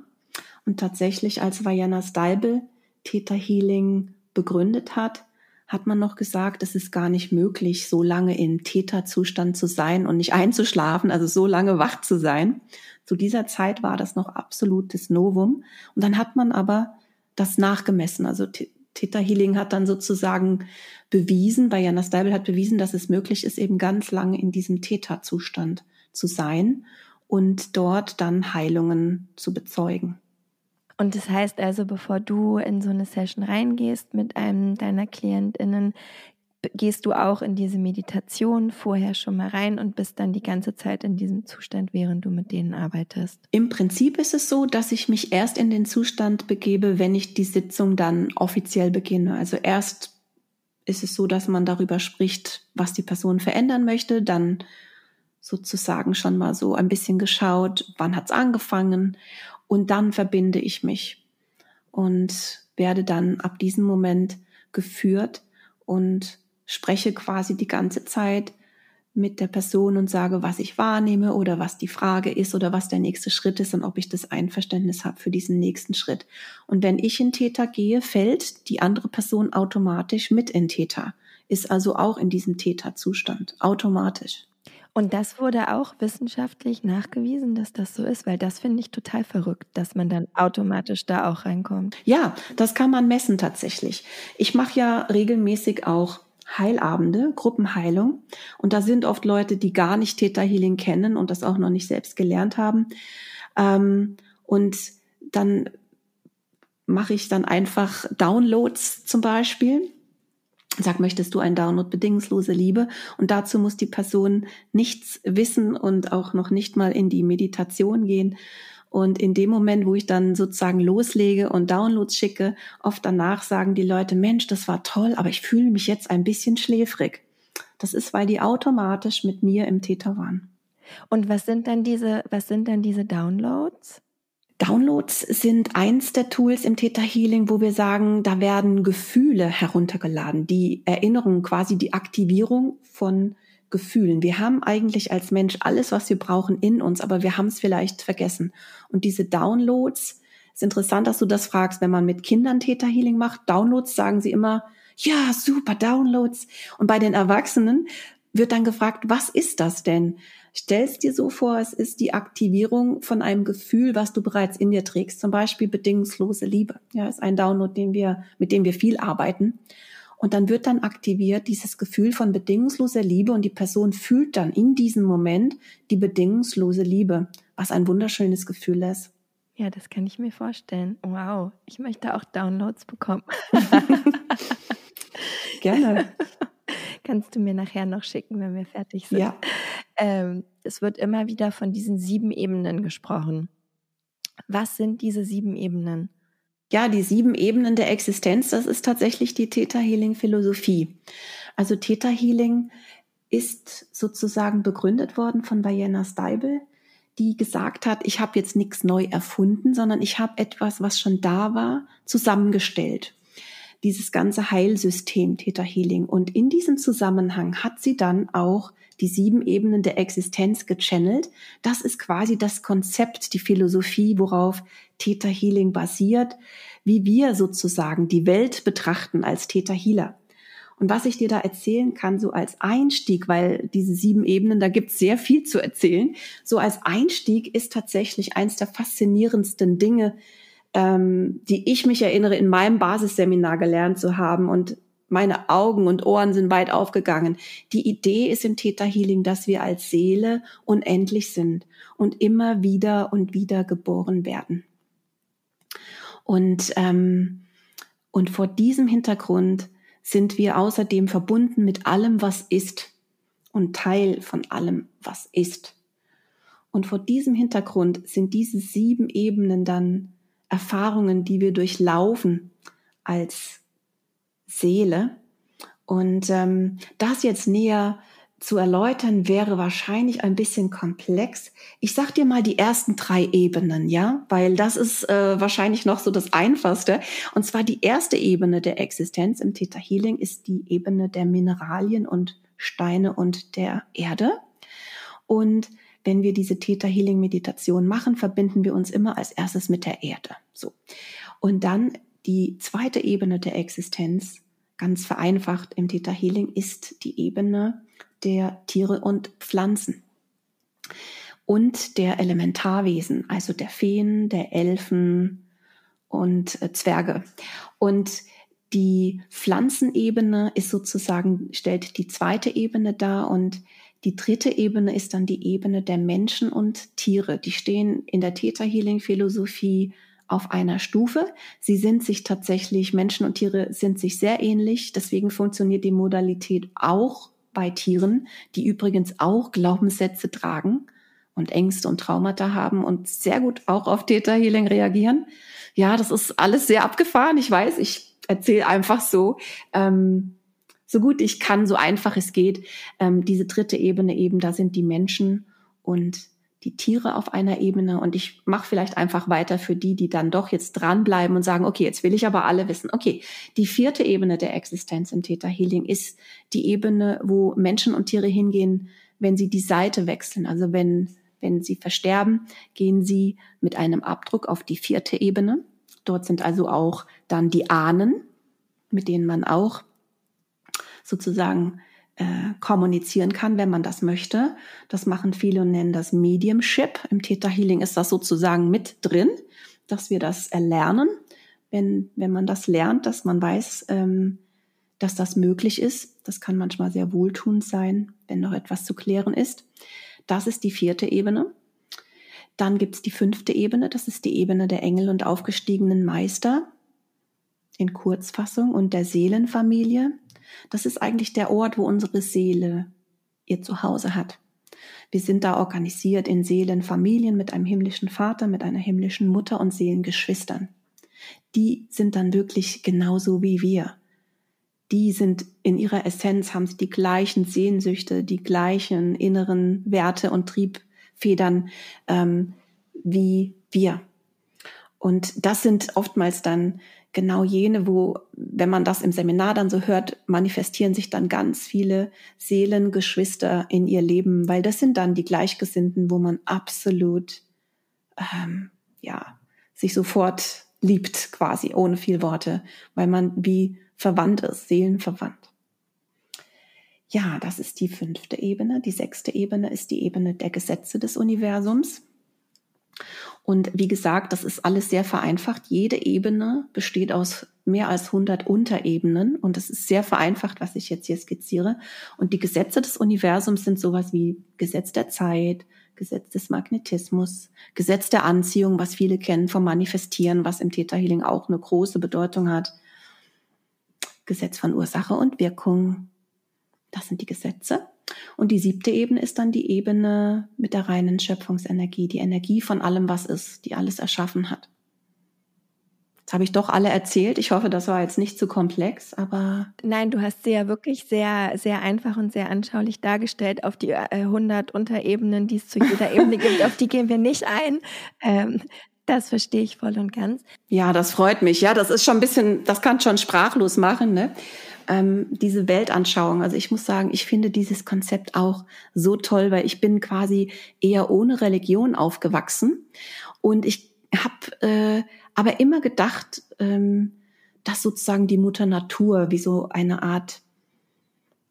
Und tatsächlich, als Vajana Steibel Theta Healing begründet hat, hat man noch gesagt, es ist gar nicht möglich, so lange im Theta-Zustand zu sein und nicht einzuschlafen, also so lange wach zu sein, zu dieser Zeit war das noch absolutes Novum. Und dann hat man aber das nachgemessen. Also Theta Healing hat dann sozusagen bewiesen, bei Jana Steibel hat bewiesen, dass es möglich ist, eben ganz lange in diesem Theta-Zustand zu sein und dort dann Heilungen zu bezeugen. Und das heißt also, bevor du in so eine Session reingehst mit einem deiner KlientInnen, gehst du auch in diese Meditation vorher schon mal rein und bist dann die ganze Zeit in diesem Zustand, während du mit denen arbeitest? Im Prinzip ist es so, dass ich mich erst in den Zustand begebe, wenn ich die Sitzung dann offiziell beginne. Also erst ist es so, dass man darüber spricht, was die Person verändern möchte, dann sozusagen schon mal so ein bisschen geschaut, wann hat's angefangen und dann verbinde ich mich und werde dann ab diesem Moment geführt und spreche quasi die ganze Zeit mit der Person und sage, was ich wahrnehme oder was die Frage ist oder was der nächste Schritt ist und ob ich das Einverständnis habe für diesen nächsten Schritt. Und wenn ich in Täter gehe, fällt die andere Person automatisch mit in Täter, ist also auch in diesem Täterzustand, automatisch. Und das wurde auch wissenschaftlich nachgewiesen, dass das so ist, weil das finde ich total verrückt, dass man dann automatisch da auch reinkommt. Ja, das kann man messen tatsächlich. Ich mache ja regelmäßig auch Heilabende, Gruppenheilung. Und da sind oft Leute, die gar nicht Theta Healing kennen und das auch noch nicht selbst gelernt haben. Ähm, und dann mache ich dann einfach Downloads zum Beispiel. Sag, möchtest du ein Download bedingungslose Liebe? Und dazu muss die Person nichts wissen und auch noch nicht mal in die Meditation gehen. Und in dem Moment, wo ich dann sozusagen loslege und Downloads schicke, oft danach sagen die Leute, Mensch, das war toll, aber ich fühle mich jetzt ein bisschen schläfrig. Das ist, weil die automatisch mit mir im Täter waren. Und was sind dann diese, was sind dann diese Downloads? Downloads sind eins der Tools im Theta Healing, wo wir sagen, da werden Gefühle heruntergeladen, die Erinnerung, quasi die Aktivierung von Gefühlen. Wir haben eigentlich als Mensch alles, was wir brauchen in uns, aber wir haben es vielleicht vergessen. Und diese Downloads, ist interessant, dass du das fragst, wenn man mit Kindern Theta Healing macht. Downloads sagen sie immer, ja, super Downloads. Und bei den Erwachsenen wird dann gefragt, was ist das denn? Stellst dir so vor, es ist die Aktivierung von einem Gefühl, was du bereits in dir trägst. Zum Beispiel bedingungslose Liebe. Ja, ist ein Download, den wir, mit dem wir viel arbeiten. Und dann wird dann aktiviert dieses Gefühl von bedingungsloser Liebe und die Person fühlt dann in diesem Moment die bedingungslose Liebe, was ein wunderschönes Gefühl ist. Ja, das kann ich mir vorstellen. Wow, ich möchte auch Downloads bekommen. Gerne. Kannst du mir nachher noch schicken, wenn wir fertig sind. Ja. Ähm, es wird immer wieder von diesen sieben Ebenen gesprochen. Was sind diese sieben Ebenen? Ja, die sieben Ebenen der Existenz, das ist tatsächlich die Theta Healing Philosophie. Also Theta Healing ist sozusagen begründet worden von Diana Steibel, die gesagt hat, ich habe jetzt nichts neu erfunden, sondern ich habe etwas, was schon da war, zusammengestellt dieses ganze Heilsystem Theta Healing. Und in diesem Zusammenhang hat sie dann auch die sieben Ebenen der Existenz gechannelt. Das ist quasi das Konzept, die Philosophie, worauf Theta Healing basiert, wie wir sozusagen die Welt betrachten als Theta Healer. Und was ich dir da erzählen kann, so als Einstieg, weil diese sieben Ebenen, da gibt es sehr viel zu erzählen, so als Einstieg ist tatsächlich eins der faszinierendsten Dinge, ähm, die ich mich erinnere, in meinem Basisseminar gelernt zu haben und meine Augen und Ohren sind weit aufgegangen. Die Idee ist im Theta Healing, dass wir als Seele unendlich sind und immer wieder und wieder geboren werden. Und, ähm, und vor diesem Hintergrund sind wir außerdem verbunden mit allem, was ist und Teil von allem, was ist. Und vor diesem Hintergrund sind diese sieben Ebenen dann Erfahrungen, die wir durchlaufen als Seele. Und ähm, das jetzt näher zu erläutern wäre wahrscheinlich ein bisschen komplex. Ich sag dir mal die ersten drei Ebenen, ja, weil das ist äh, wahrscheinlich noch so das Einfachste. Und zwar die erste Ebene der Existenz im Theta Healing ist die Ebene der Mineralien und Steine und der Erde. Und wenn wir diese Theta Healing Meditation machen, verbinden wir uns immer als erstes mit der Erde. So. Und dann die zweite Ebene der Existenz, ganz vereinfacht im Theta Healing, ist die Ebene der Tiere und Pflanzen und der Elementarwesen, also der Feen, der Elfen und äh, Zwerge. Und die Pflanzenebene ist sozusagen, stellt die zweite Ebene dar und die dritte Ebene ist dann die Ebene der Menschen und Tiere. Die stehen in der Theta Healing Philosophie auf einer Stufe. Sie sind sich tatsächlich, Menschen und Tiere sind sich sehr ähnlich. Deswegen funktioniert die Modalität auch bei Tieren, die übrigens auch Glaubenssätze tragen und Ängste und Traumata haben und sehr gut auch auf Theta Healing reagieren. Ja, das ist alles sehr abgefahren. Ich weiß, ich erzähle einfach so. Ähm, so gut ich kann, so einfach es geht. Ähm, diese dritte Ebene eben, da sind die Menschen und die Tiere auf einer Ebene und ich mache vielleicht einfach weiter für die, die dann doch jetzt dranbleiben und sagen, okay, jetzt will ich aber alle wissen. Okay, die vierte Ebene der Existenz im Theta Healing ist die Ebene, wo Menschen und Tiere hingehen, wenn sie die Seite wechseln. Also wenn, wenn sie versterben, gehen sie mit einem Abdruck auf die vierte Ebene. Dort sind also auch dann die Ahnen, mit denen man auch sozusagen äh, kommunizieren kann, wenn man das möchte. Das machen viele und nennen das Mediumship. Im Theta Healing ist das sozusagen mit drin, dass wir das erlernen. Wenn, wenn man das lernt, dass man weiß, ähm, dass das möglich ist. Das kann manchmal sehr wohltuend sein, wenn noch etwas zu klären ist. Das ist die vierte Ebene. Dann gibt's die fünfte Ebene, das ist die Ebene der Engel und aufgestiegenen Meister in Kurzfassung und der Seelenfamilie. Das ist eigentlich der Ort, wo unsere Seele ihr Zuhause hat. Wir sind da organisiert in Seelenfamilien mit einem himmlischen Vater, mit einer himmlischen Mutter und Seelengeschwistern. Die sind dann wirklich genauso wie wir. Die sind in ihrer Essenz, haben sie die gleichen Sehnsüchte, die gleichen inneren Werte und Triebfedern ähm, wie wir. Und das sind oftmals dann genau jene, wo, wenn man das im Seminar dann so hört, manifestieren sich dann ganz viele Seelengeschwister in ihr Leben, weil das sind dann die Gleichgesinnten, wo man absolut, ähm, ja, sich sofort liebt quasi, ohne viel Worte, weil man wie verwandt ist, seelenverwandt. Ja, das ist die fünfte Ebene. Die sechste Ebene ist die Ebene der Gesetze des Universums. Und wie gesagt, das ist alles sehr vereinfacht. Jede Ebene besteht aus mehr als 100 Unterebenen und das ist sehr vereinfacht, was ich jetzt hier skizziere. Und die Gesetze des Universums sind sowas wie Gesetz der Zeit, Gesetz des Magnetismus, Gesetz der Anziehung, was viele kennen vom Manifestieren, was im Theta Healing auch eine große Bedeutung hat. Gesetz von Ursache und Wirkung. Das sind die Gesetze. Und die siebte Ebene ist dann die Ebene mit der reinen Schöpfungsenergie, die Energie von allem, was ist, die alles erschaffen hat. Jetzt habe ich doch alle erzählt. Ich hoffe, das war jetzt nicht zu komplex, aber. Nein, du hast sie ja wirklich sehr, sehr einfach und sehr anschaulich dargestellt auf die 100 äh, Unterebenen, die es zu jeder Ebene gibt. Auf die gehen wir nicht ein. Ähm, das verstehe ich voll und ganz. Ja, das freut mich. Ja, das ist schon ein bisschen, das kann schon sprachlos machen, ne? Ähm, diese Weltanschauung. Also ich muss sagen, ich finde dieses Konzept auch so toll, weil ich bin quasi eher ohne Religion aufgewachsen und ich habe äh, aber immer gedacht, ähm, dass sozusagen die Mutter Natur wie so eine Art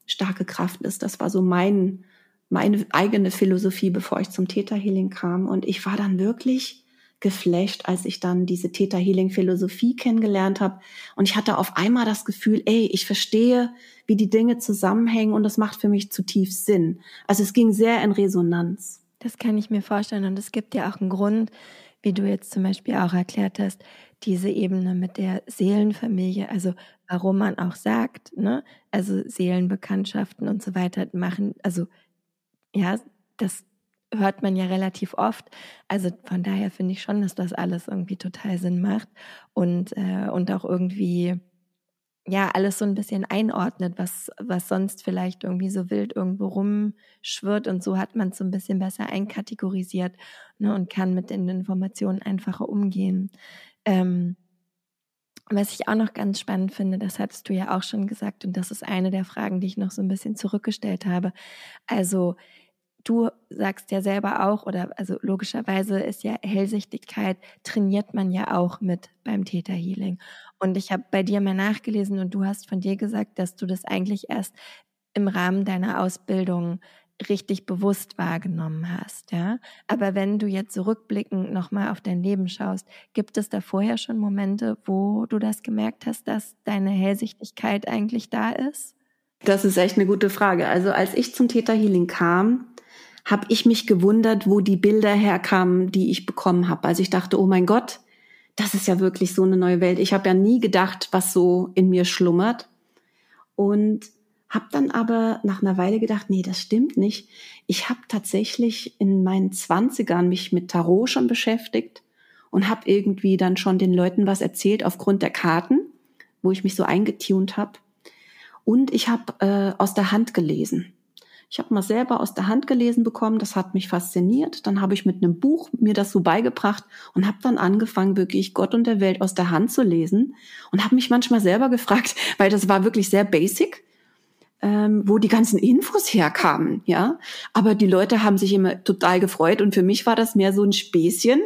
starke Kraft ist. Das war so mein meine eigene Philosophie, bevor ich zum Theta Healing kam und ich war dann wirklich geflasht, als ich dann diese Theta Healing Philosophie kennengelernt habe. Und ich hatte auf einmal das Gefühl, ey, ich verstehe, wie die Dinge zusammenhängen und das macht für mich zutiefst Sinn. Also es ging sehr in Resonanz. Das kann ich mir vorstellen. Und es gibt ja auch einen Grund, wie du jetzt zum Beispiel auch erklärt hast, diese Ebene mit der Seelenfamilie, also warum man auch sagt, ne, also Seelenbekanntschaften und so weiter machen, also ja, das hört man ja relativ oft. Also von daher finde ich schon, dass das alles irgendwie total Sinn macht und, äh, und auch irgendwie ja alles so ein bisschen einordnet, was, was sonst vielleicht irgendwie so wild irgendwo rumschwirrt. Und so hat man es so ein bisschen besser einkategorisiert ne, und kann mit den Informationen einfacher umgehen. Ähm, was ich auch noch ganz spannend finde, das hattest du ja auch schon gesagt, und das ist eine der Fragen, die ich noch so ein bisschen zurückgestellt habe. Also du sagst ja selber auch, oder also logischerweise ist ja Hellsichtigkeit, trainiert man ja auch mit beim Theta Healing. Und ich habe bei dir mal nachgelesen und du hast von dir gesagt, dass du das eigentlich erst im Rahmen deiner Ausbildung richtig bewusst wahrgenommen hast, ja. Aber wenn du jetzt zurückblickend nochmal auf dein Leben schaust, gibt es da vorher schon Momente, wo du das gemerkt hast, dass deine Hellsichtigkeit eigentlich da ist? Das ist echt eine gute Frage. Also als ich zum Theta Healing kam, habe ich mich gewundert, wo die Bilder herkamen, die ich bekommen habe. Also ich dachte, oh mein Gott, das ist ja wirklich so eine neue Welt. Ich habe ja nie gedacht, was so in mir schlummert. Und habe dann aber nach einer Weile gedacht, nee, das stimmt nicht. Ich habe tatsächlich in meinen Zwanzigern mich mit Tarot schon beschäftigt und habe irgendwie dann schon den Leuten was erzählt aufgrund der Karten, wo ich mich so eingetunt habe. Und ich habe äh, aus der Hand gelesen. Ich habe mal selber aus der Hand gelesen bekommen, das hat mich fasziniert. Dann habe ich mit einem Buch mir das so beigebracht und habe dann angefangen, wirklich Gott und der Welt aus der Hand zu lesen und habe mich manchmal selber gefragt, weil das war wirklich sehr basic, ähm, wo die ganzen Infos herkamen, ja. Aber die Leute haben sich immer total gefreut und für mich war das mehr so ein Späßchen.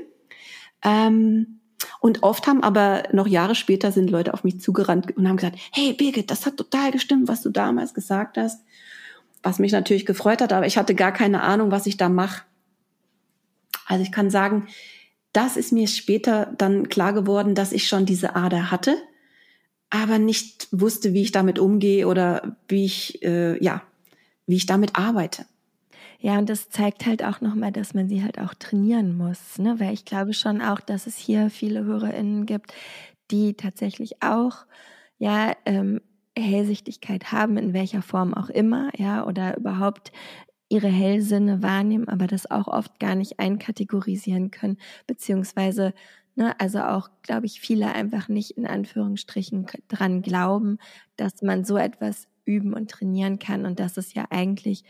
Ähm, und oft haben aber noch Jahre später sind Leute auf mich zugerannt und haben gesagt, hey Birgit, das hat total gestimmt, was du damals gesagt hast was mich natürlich gefreut hat, aber ich hatte gar keine Ahnung, was ich da mache. Also ich kann sagen, das ist mir später dann klar geworden, dass ich schon diese Ader hatte, aber nicht wusste, wie ich damit umgehe oder wie ich äh, ja, wie ich damit arbeite. Ja, und das zeigt halt auch nochmal, dass man sie halt auch trainieren muss, ne? Weil ich glaube schon auch, dass es hier viele HörerInnen gibt, die tatsächlich auch ja ähm, Hellsichtigkeit haben, in welcher Form auch immer, ja, oder überhaupt ihre Hellsinne wahrnehmen, aber das auch oft gar nicht einkategorisieren können, beziehungsweise Ne, also auch, glaube ich, viele einfach nicht in Anführungsstrichen dran glauben, dass man so etwas üben und trainieren kann und dass es ja eigentlich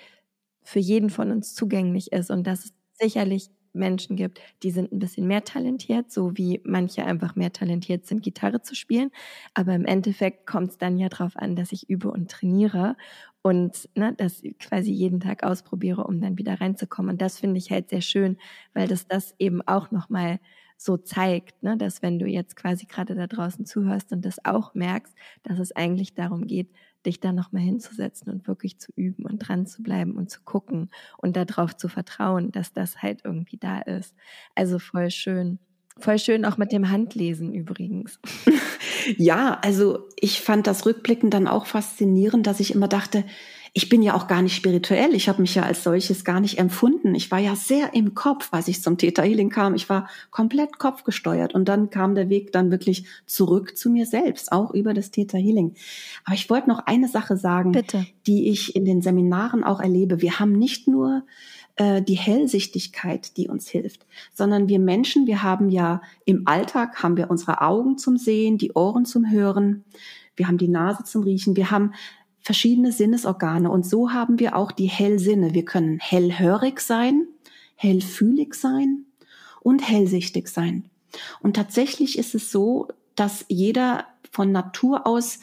für jeden von uns zugänglich ist und dass es sicherlich Menschen gibt, die sind ein bisschen mehr talentiert, so wie manche einfach mehr talentiert sind, Gitarre zu spielen. Aber im Endeffekt kommt es dann ja darauf an, dass ich übe und trainiere und ne, das quasi jeden Tag ausprobiere, um dann wieder reinzukommen. Und das finde ich halt sehr schön, weil das das eben auch nochmal so zeigt, ne, dass wenn du jetzt quasi gerade da draußen zuhörst und das auch merkst, dass es eigentlich darum geht, dich da nochmal hinzusetzen und wirklich zu üben und dran zu bleiben und zu gucken und darauf zu vertrauen, dass das halt irgendwie da ist. Also voll schön. Voll schön auch mit dem Handlesen übrigens. Ja, also ich fand das rückblickend dann auch faszinierend, dass ich immer dachte, ich bin ja auch gar nicht spirituell. Ich habe mich ja als solches gar nicht empfunden. Ich war ja sehr im Kopf, als ich zum Theta Healing kam. Ich war komplett kopfgesteuert und dann kam der Weg dann wirklich zurück zu mir selbst, auch über das Theta Healing. Aber ich wollte noch eine Sache sagen, Bitte. die ich in den Seminaren auch erlebe. Wir haben nicht nur äh, die Hellsichtigkeit, die uns hilft, sondern wir Menschen, wir haben ja im Alltag haben wir unsere Augen zum Sehen, die Ohren zum Hören, wir haben die Nase zum Riechen, wir haben verschiedene Sinnesorgane und so haben wir auch die Hellsinne. Wir können hellhörig sein, hellfühlig sein und hellsichtig sein. Und tatsächlich ist es so, dass jeder von Natur aus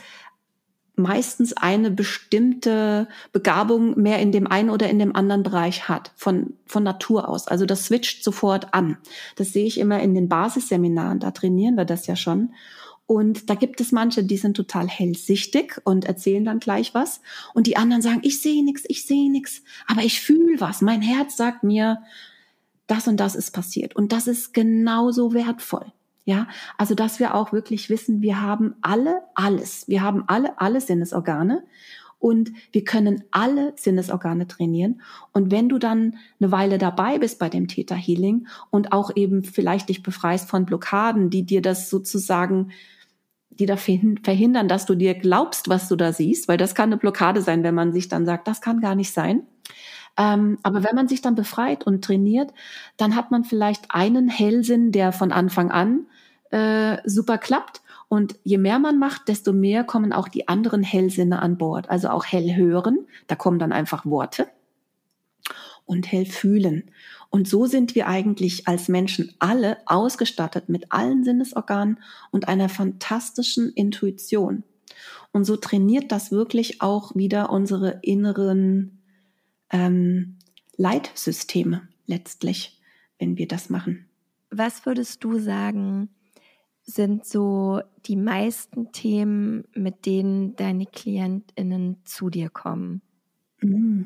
meistens eine bestimmte Begabung mehr in dem einen oder in dem anderen Bereich hat, von, von Natur aus. Also das switcht sofort an. Das sehe ich immer in den Basisseminaren, da trainieren wir das ja schon. Und da gibt es manche, die sind total hellsichtig und erzählen dann gleich was. Und die anderen sagen, ich sehe nichts, ich sehe nichts, aber ich fühle was. Mein Herz sagt mir, das und das ist passiert. Und das ist genauso wertvoll. Ja, also dass wir auch wirklich wissen, wir haben alle alles. Wir haben alle alle Sinnesorgane und wir können alle Sinnesorgane trainieren. Und wenn du dann eine Weile dabei bist bei dem Theta Healing und auch eben vielleicht dich befreist von Blockaden, die dir das sozusagen die da verhindern, dass du dir glaubst, was du da siehst, weil das kann eine Blockade sein, wenn man sich dann sagt, das kann gar nicht sein. Ähm, aber wenn man sich dann befreit und trainiert, dann hat man vielleicht einen Hellsinn, der von Anfang an äh, super klappt. Und je mehr man macht, desto mehr kommen auch die anderen Hellsinne an Bord. Also auch hell hören, da kommen dann einfach Worte und hell fühlen. Und so sind wir eigentlich als Menschen alle ausgestattet mit allen Sinnesorganen und einer fantastischen Intuition. Und so trainiert das wirklich auch wieder unsere inneren ähm, Leitsysteme letztlich, wenn wir das machen. Was würdest du sagen, sind so die meisten Themen, mit denen deine KlientInnen zu dir kommen? Mm.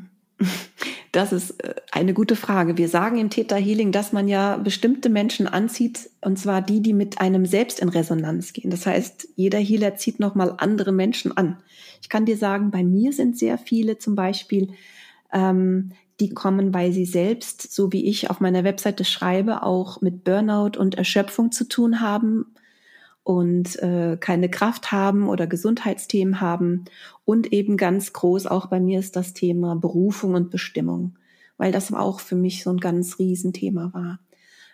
Das ist äh, eine gute Frage. Wir sagen im Theta Healing, dass man ja bestimmte Menschen anzieht, und zwar die, die mit einem selbst in Resonanz gehen. Das heißt, jeder Healer zieht nochmal andere Menschen an. Ich kann dir sagen, bei mir sind sehr viele zum Beispiel, ähm, die kommen, weil sie selbst, so wie ich auf meiner Webseite schreibe, auch mit Burnout und Erschöpfung zu tun haben und äh, keine Kraft haben oder Gesundheitsthemen haben. Und eben ganz groß auch bei mir ist das Thema Berufung und Bestimmung, weil das auch für mich so ein ganz Riesenthema war.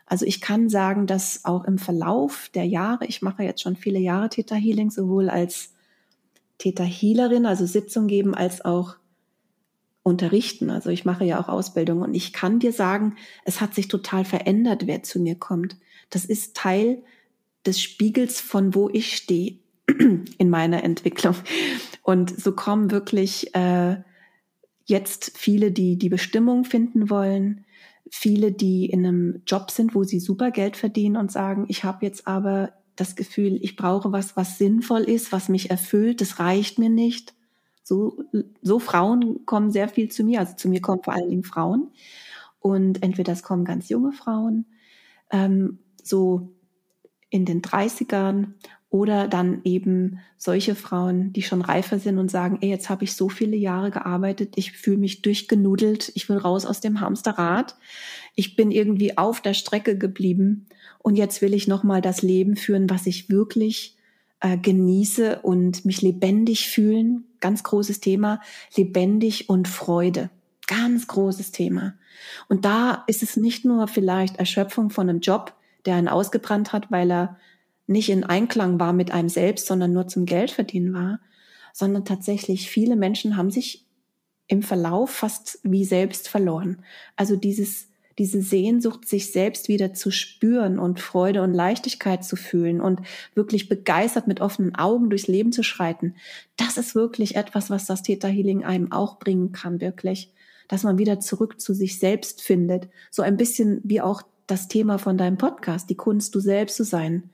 Also ich kann sagen, dass auch im Verlauf der Jahre, ich mache jetzt schon viele Jahre Theta Healing, sowohl als Theta Healerin, also Sitzung geben, als auch unterrichten. Also ich mache ja auch Ausbildung und ich kann dir sagen, es hat sich total verändert, wer zu mir kommt. Das ist Teil des Spiegels von wo ich stehe in meiner Entwicklung. Und so kommen wirklich äh, jetzt viele, die die Bestimmung finden wollen, viele, die in einem Job sind, wo sie super Geld verdienen und sagen, ich habe jetzt aber das Gefühl, ich brauche was, was sinnvoll ist, was mich erfüllt, das reicht mir nicht. So, so Frauen kommen sehr viel zu mir, also zu mir kommen vor allen Dingen Frauen. Und entweder es kommen ganz junge Frauen, ähm, so in den 30ern oder dann eben solche Frauen, die schon reifer sind und sagen, ey, jetzt habe ich so viele Jahre gearbeitet, ich fühle mich durchgenudelt, ich will raus aus dem Hamsterrad, ich bin irgendwie auf der Strecke geblieben und jetzt will ich nochmal das Leben führen, was ich wirklich äh, genieße und mich lebendig fühlen. Ganz großes Thema, lebendig und Freude. Ganz großes Thema. Und da ist es nicht nur vielleicht Erschöpfung von einem Job, der einen ausgebrannt hat, weil er nicht in Einklang war mit einem selbst, sondern nur zum Geldverdienen war, sondern tatsächlich viele Menschen haben sich im Verlauf fast wie selbst verloren. Also dieses, diese Sehnsucht, sich selbst wieder zu spüren und Freude und Leichtigkeit zu fühlen und wirklich begeistert mit offenen Augen durchs Leben zu schreiten. Das ist wirklich etwas, was das Theta Healing einem auch bringen kann, wirklich. Dass man wieder zurück zu sich selbst findet. So ein bisschen wie auch das Thema von deinem Podcast, die Kunst, du selbst zu sein.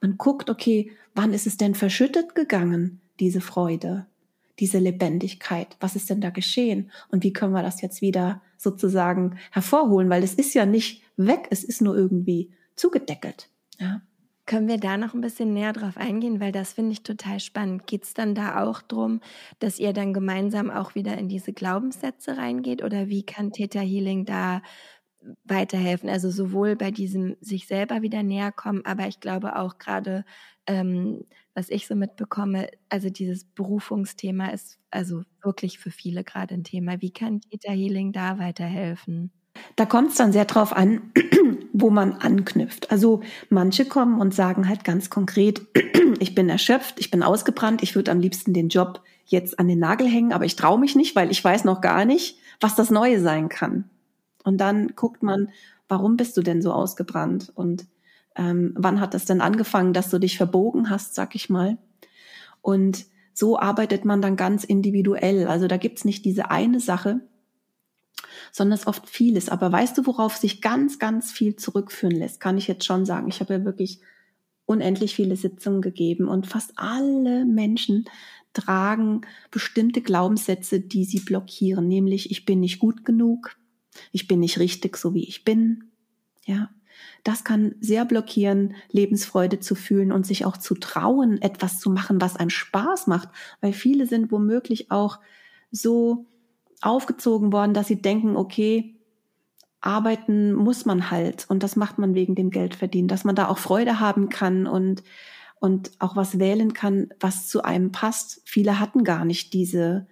Man guckt, okay, wann ist es denn verschüttet gegangen, diese Freude, diese Lebendigkeit? Was ist denn da geschehen? Und wie können wir das jetzt wieder sozusagen hervorholen? Weil es ist ja nicht weg, es ist nur irgendwie zugedeckelt. Ja. Können wir da noch ein bisschen näher drauf eingehen, weil das finde ich total spannend. Geht es dann da auch drum, dass ihr dann gemeinsam auch wieder in diese Glaubenssätze reingeht oder wie kann Theta Healing da weiterhelfen. Also sowohl bei diesem sich selber wieder näher kommen, aber ich glaube auch gerade, ähm, was ich so mitbekomme, also dieses Berufungsthema ist also wirklich für viele gerade ein Thema. Wie kann Theta Healing da weiterhelfen? Da kommt es dann sehr drauf an, wo man anknüpft. Also manche kommen und sagen halt ganz konkret, ich bin erschöpft, ich bin ausgebrannt, ich würde am liebsten den Job jetzt an den Nagel hängen, aber ich traue mich nicht, weil ich weiß noch gar nicht, was das Neue sein kann. Und dann guckt man, warum bist du denn so ausgebrannt? Und ähm, wann hat das denn angefangen, dass du dich verbogen hast, sag ich mal? Und so arbeitet man dann ganz individuell. Also da gibt's nicht diese eine Sache, sondern es ist oft vieles. Aber weißt du, worauf sich ganz, ganz viel zurückführen lässt, kann ich jetzt schon sagen. Ich habe ja wirklich unendlich viele Sitzungen gegeben und fast alle Menschen tragen bestimmte Glaubenssätze, die sie blockieren, nämlich ich bin nicht gut genug, ich bin nicht richtig, so wie ich bin. Ja. Das kann sehr blockieren, Lebensfreude zu fühlen und sich auch zu trauen, etwas zu machen, was einem Spaß macht, weil viele sind womöglich auch so aufgezogen worden, dass sie denken, okay, arbeiten muss man halt und das macht man wegen dem Geldverdienen, dass man da auch Freude haben kann und und auch was wählen kann, was zu einem passt. Viele hatten gar nicht diese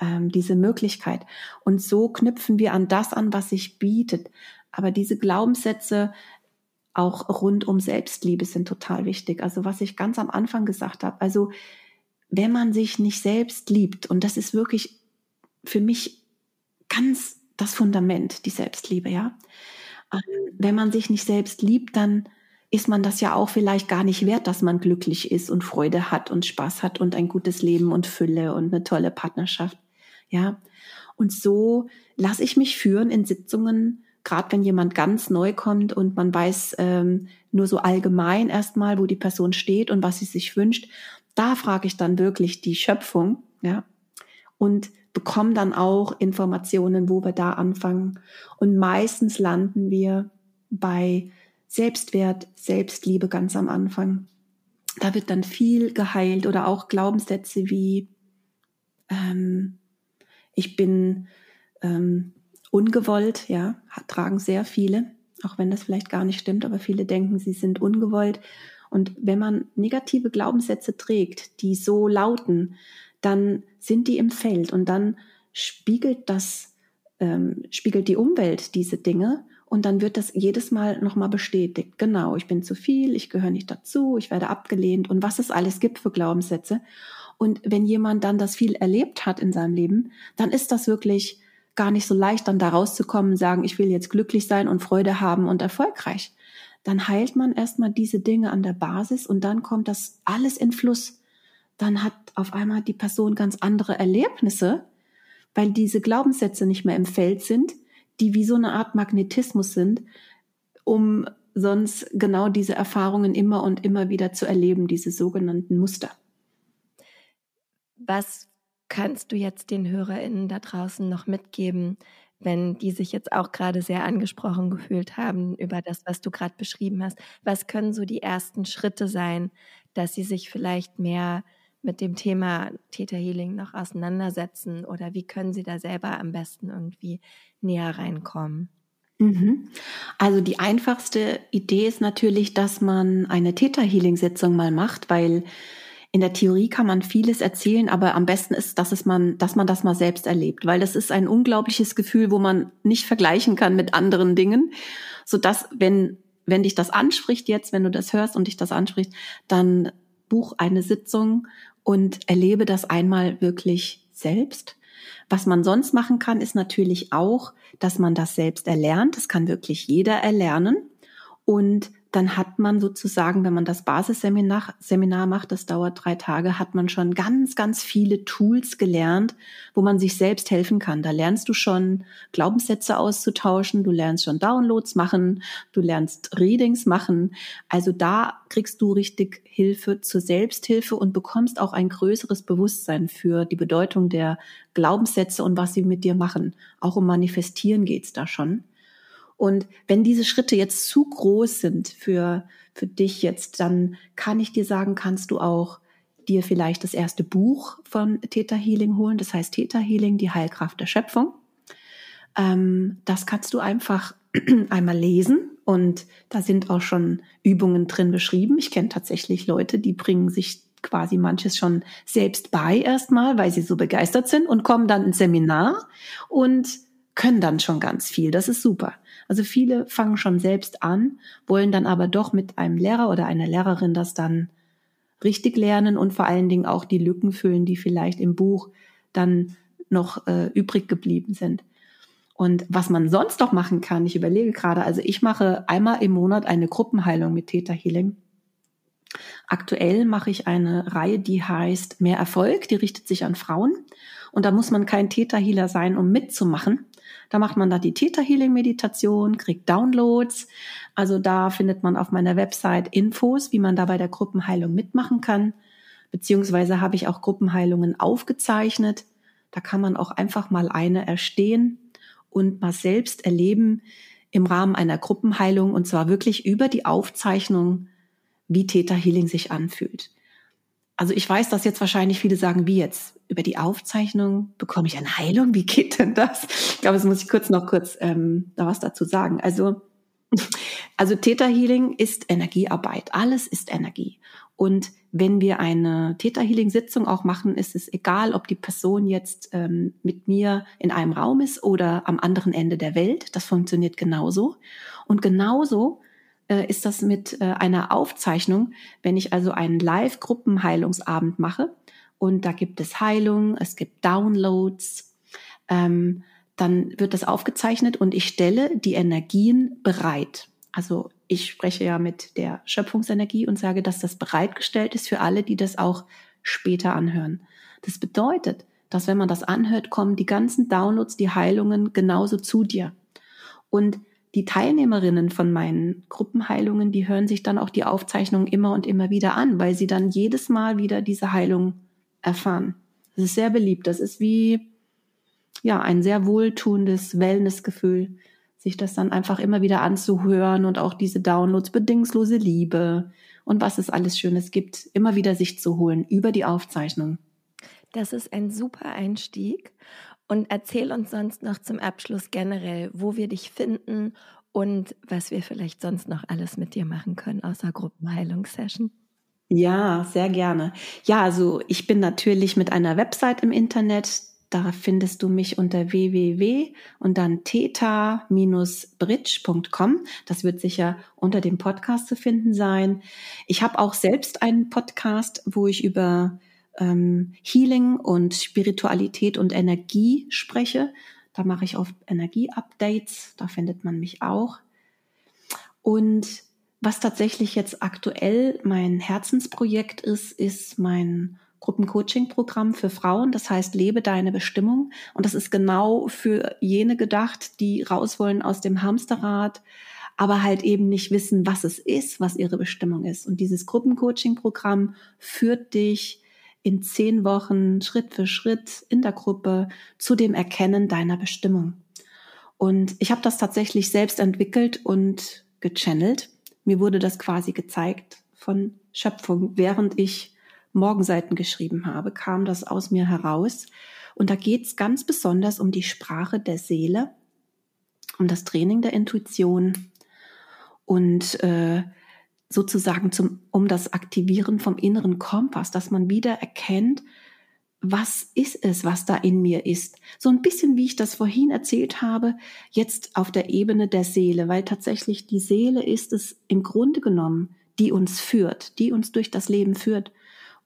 ähm, diese Möglichkeit. Und so knüpfen wir an das an, was sich bietet. Aber diese Glaubenssätze auch rund um Selbstliebe sind total wichtig. Also was ich ganz am Anfang gesagt habe. Also wenn man sich nicht selbst liebt, und das ist wirklich für mich ganz das Fundament, die Selbstliebe, ja. Ähm, wenn man sich nicht selbst liebt, dann ist man das ja auch vielleicht gar nicht wert, dass man glücklich ist und Freude hat und Spaß hat und ein gutes Leben und Fülle und eine tolle Partnerschaft. Ja. Und so lasse ich mich führen in Sitzungen, gerade wenn jemand ganz neu kommt und man weiß ähm, nur so allgemein erstmal, wo die Person steht und was sie sich wünscht. Da frage ich dann wirklich die Schöpfung, ja, und bekomme dann auch Informationen, wo wir da anfangen. Und meistens landen wir bei Selbstwert, Selbstliebe ganz am Anfang. Da wird dann viel geheilt oder auch Glaubenssätze wie ähm, ich bin ähm, ungewollt, ja, tragen sehr viele, auch wenn das vielleicht gar nicht stimmt, aber viele denken, sie sind ungewollt. Und wenn man negative Glaubenssätze trägt, die so lauten, dann sind die im Feld und dann spiegelt das, ähm, spiegelt die Umwelt diese Dinge und dann wird das jedes Mal nochmal bestätigt. Genau, ich bin zu viel, ich gehöre nicht dazu, ich werde abgelehnt und was es alles gibt für Glaubenssätze. Und wenn jemand dann das viel erlebt hat in seinem Leben, dann ist das wirklich gar nicht so leicht, dann da rauszukommen sagen, ich will jetzt glücklich sein und Freude haben und erfolgreich. Dann heilt man erstmal diese Dinge an der Basis und dann kommt das alles in Fluss. Dann hat auf einmal die Person ganz andere Erlebnisse, weil diese Glaubenssätze nicht mehr im Feld sind, die wie so eine Art Magnetismus sind, um sonst genau diese Erfahrungen immer und immer wieder zu erleben, diese sogenannten Muster. Was kannst du jetzt den HörerInnen da draußen noch mitgeben, wenn die sich jetzt auch gerade sehr angesprochen gefühlt haben über das, was du gerade beschrieben hast? Was können so die ersten Schritte sein, dass sie sich vielleicht mehr mit dem Thema Theta Healing noch auseinandersetzen oder wie können sie da selber am besten irgendwie näher reinkommen? Mhm. Also die einfachste Idee ist natürlich, dass man eine Theta Healing Sitzung mal macht, weil in der Theorie kann man vieles erzählen, aber am besten ist, dass es man, dass man das mal selbst erlebt, weil das ist ein unglaubliches Gefühl, wo man nicht vergleichen kann mit anderen Dingen, so dass wenn wenn dich das anspricht jetzt, wenn du das hörst und dich das anspricht, dann buch eine Sitzung und erlebe das einmal wirklich selbst. Was man sonst machen kann, ist natürlich auch, dass man das selbst erlernt. Das kann wirklich jeder erlernen. Und dann hat man sozusagen, wenn man das Basisseminar Seminar macht, das dauert drei Tage, hat man schon ganz, ganz viele Tools gelernt, wo man sich selbst helfen kann. Da lernst du schon Glaubenssätze auszutauschen, du lernst schon Downloads machen, du lernst Readings machen. Also da kriegst du richtig Hilfe zur Selbsthilfe und bekommst auch ein größeres Bewusstsein für die Bedeutung der Glaubenssätze und was sie mit dir machen. Auch um Manifestieren geht's da schon. Und wenn diese Schritte jetzt zu groß sind für, für dich jetzt, dann kann ich dir sagen, kannst du auch dir vielleicht das erste Buch von Theta Healing holen. Das heißt Theta Healing, die Heilkraft der Schöpfung. Ähm, das kannst du einfach einmal lesen und da sind auch schon Übungen drin beschrieben. Ich kenne tatsächlich Leute, die bringen sich quasi manches schon selbst bei erstmal, weil sie so begeistert sind und kommen dann ins Seminar und können dann schon ganz viel. Das ist super. Also viele fangen schon selbst an, wollen dann aber doch mit einem Lehrer oder einer Lehrerin das dann richtig lernen und vor allen Dingen auch die Lücken füllen, die vielleicht im Buch dann noch äh, übrig geblieben sind. Und was man sonst noch machen kann, ich überlege gerade, also ich mache einmal im Monat eine Gruppenheilung mit Theta Healing. Aktuell mache ich eine Reihe, die heißt Mehr Erfolg, die richtet sich an Frauen. Und da muss man kein Theta Healer sein, um mitzumachen. Da macht man da die Theta Healing Meditation, kriegt Downloads. Also da findet man auf meiner Website Infos, wie man da bei der Gruppenheilung mitmachen kann. Beziehungsweise habe ich auch Gruppenheilungen aufgezeichnet. Da kann man auch einfach mal eine erstehen und mal selbst erleben im Rahmen einer Gruppenheilung und zwar wirklich über die Aufzeichnung, wie Theta Healing sich anfühlt. Also ich weiß, dass jetzt wahrscheinlich viele sagen, wie jetzt? Über die Aufzeichnung bekomme ich eine Heilung? Wie geht denn das? Ich glaube, das muss ich kurz noch kurz ähm, da was dazu sagen. Also, also Theta Healing ist Energiearbeit. Alles ist Energie. Und wenn wir eine Theta Healing Sitzung auch machen, ist es egal, ob die Person jetzt ähm, mit mir in einem Raum ist oder am anderen Ende der Welt. Das funktioniert genauso. Und genauso äh, ist das mit äh, einer Aufzeichnung, wenn ich also einen Live-Gruppenheilungsabend mache und da gibt es Heilung, es gibt Downloads, ähm, dann wird das aufgezeichnet und ich stelle die Energien bereit. Also ich spreche ja mit der Schöpfungsenergie und sage, dass das bereitgestellt ist für alle, die das auch später anhören. Das bedeutet, dass wenn man das anhört, kommen die ganzen Downloads, die Heilungen genauso zu dir. Und die Teilnehmerinnen von meinen Gruppenheilungen, die hören sich dann auch die Aufzeichnungen immer und immer wieder an, weil sie dann jedes Mal wieder diese Heilung erfahren. Das ist sehr beliebt. Das ist wie, ja, ein sehr wohltuendes Wellnessgefühl, sich das dann einfach immer wieder anzuhören und auch diese Downloads, bedingungslose Liebe und was es alles Schönes gibt, immer wieder sich zu holen über die Aufzeichnung. Das ist ein super Einstieg. Und erzähl uns sonst noch zum Abschluss generell, wo wir dich finden und was wir vielleicht sonst noch alles mit dir machen können, außer Gruppenheilungssession. Ja, sehr gerne. Ja, also ich bin natürlich mit einer Website im Internet. Da findest du mich unter www und dann theta-bridge.com. Das wird sicher unter dem Podcast zu finden sein. Ich habe auch selbst einen Podcast, wo ich über ähm, Healing und Spiritualität und Energie spreche. Da mache ich oft Energie-Updates, da findet man mich auch. Und was tatsächlich jetzt aktuell mein Herzensprojekt ist, ist mein Gruppencoaching-Programm für Frauen. Das heißt, lebe deine Bestimmung. Und das ist genau für jene gedacht, die raus wollen aus dem Hamsterrad, aber halt eben nicht wissen, was es ist, was ihre Bestimmung ist. Und dieses Gruppencoaching-Programm führt dich in zehn Wochen Schritt für Schritt in der Gruppe zu dem Erkennen deiner Bestimmung. Und ich habe das tatsächlich selbst entwickelt und gechannelt. Mir wurde das quasi gezeigt von Schöpfung, während ich Morgenseiten geschrieben habe, kam das aus mir heraus. Und da geht es ganz besonders um die Sprache der Seele, um das Training der Intuition. Und äh, sozusagen zum, um das Aktivieren vom inneren Kompass, dass man wieder erkennt, was ist es, was da in mir ist. So ein bisschen, wie ich das vorhin erzählt habe, jetzt auf der Ebene der Seele, weil tatsächlich die Seele ist es im Grunde genommen, die uns führt, die uns durch das Leben führt.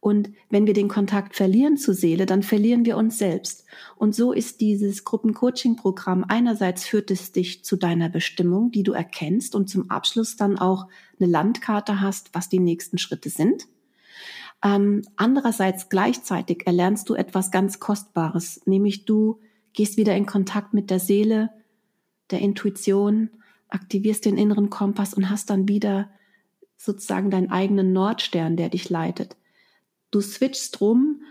Und wenn wir den Kontakt verlieren zur Seele, dann verlieren wir uns selbst. Und so ist dieses Gruppencoaching-Programm einerseits führt es dich zu deiner Bestimmung, die du erkennst und zum Abschluss dann auch eine Landkarte hast, was die nächsten Schritte sind. Ähm, andererseits gleichzeitig erlernst du etwas ganz Kostbares, nämlich du gehst wieder in Kontakt mit der Seele, der Intuition, aktivierst den inneren Kompass und hast dann wieder sozusagen deinen eigenen Nordstern, der dich leitet. Du switchst rum,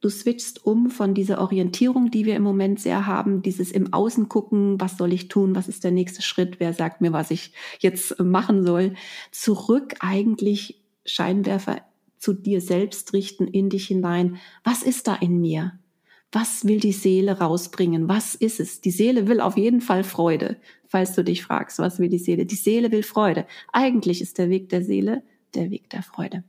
du switchst um von dieser Orientierung, die wir im Moment sehr haben, dieses im Außen gucken, was soll ich tun, was ist der nächste Schritt, wer sagt mir, was ich jetzt machen soll, zurück eigentlich Scheinwerfer zu dir selbst richten, in dich hinein. Was ist da in mir? Was will die Seele rausbringen? Was ist es? Die Seele will auf jeden Fall Freude, falls du dich fragst, was will die Seele? Die Seele will Freude. Eigentlich ist der Weg der Seele der Weg der Freude.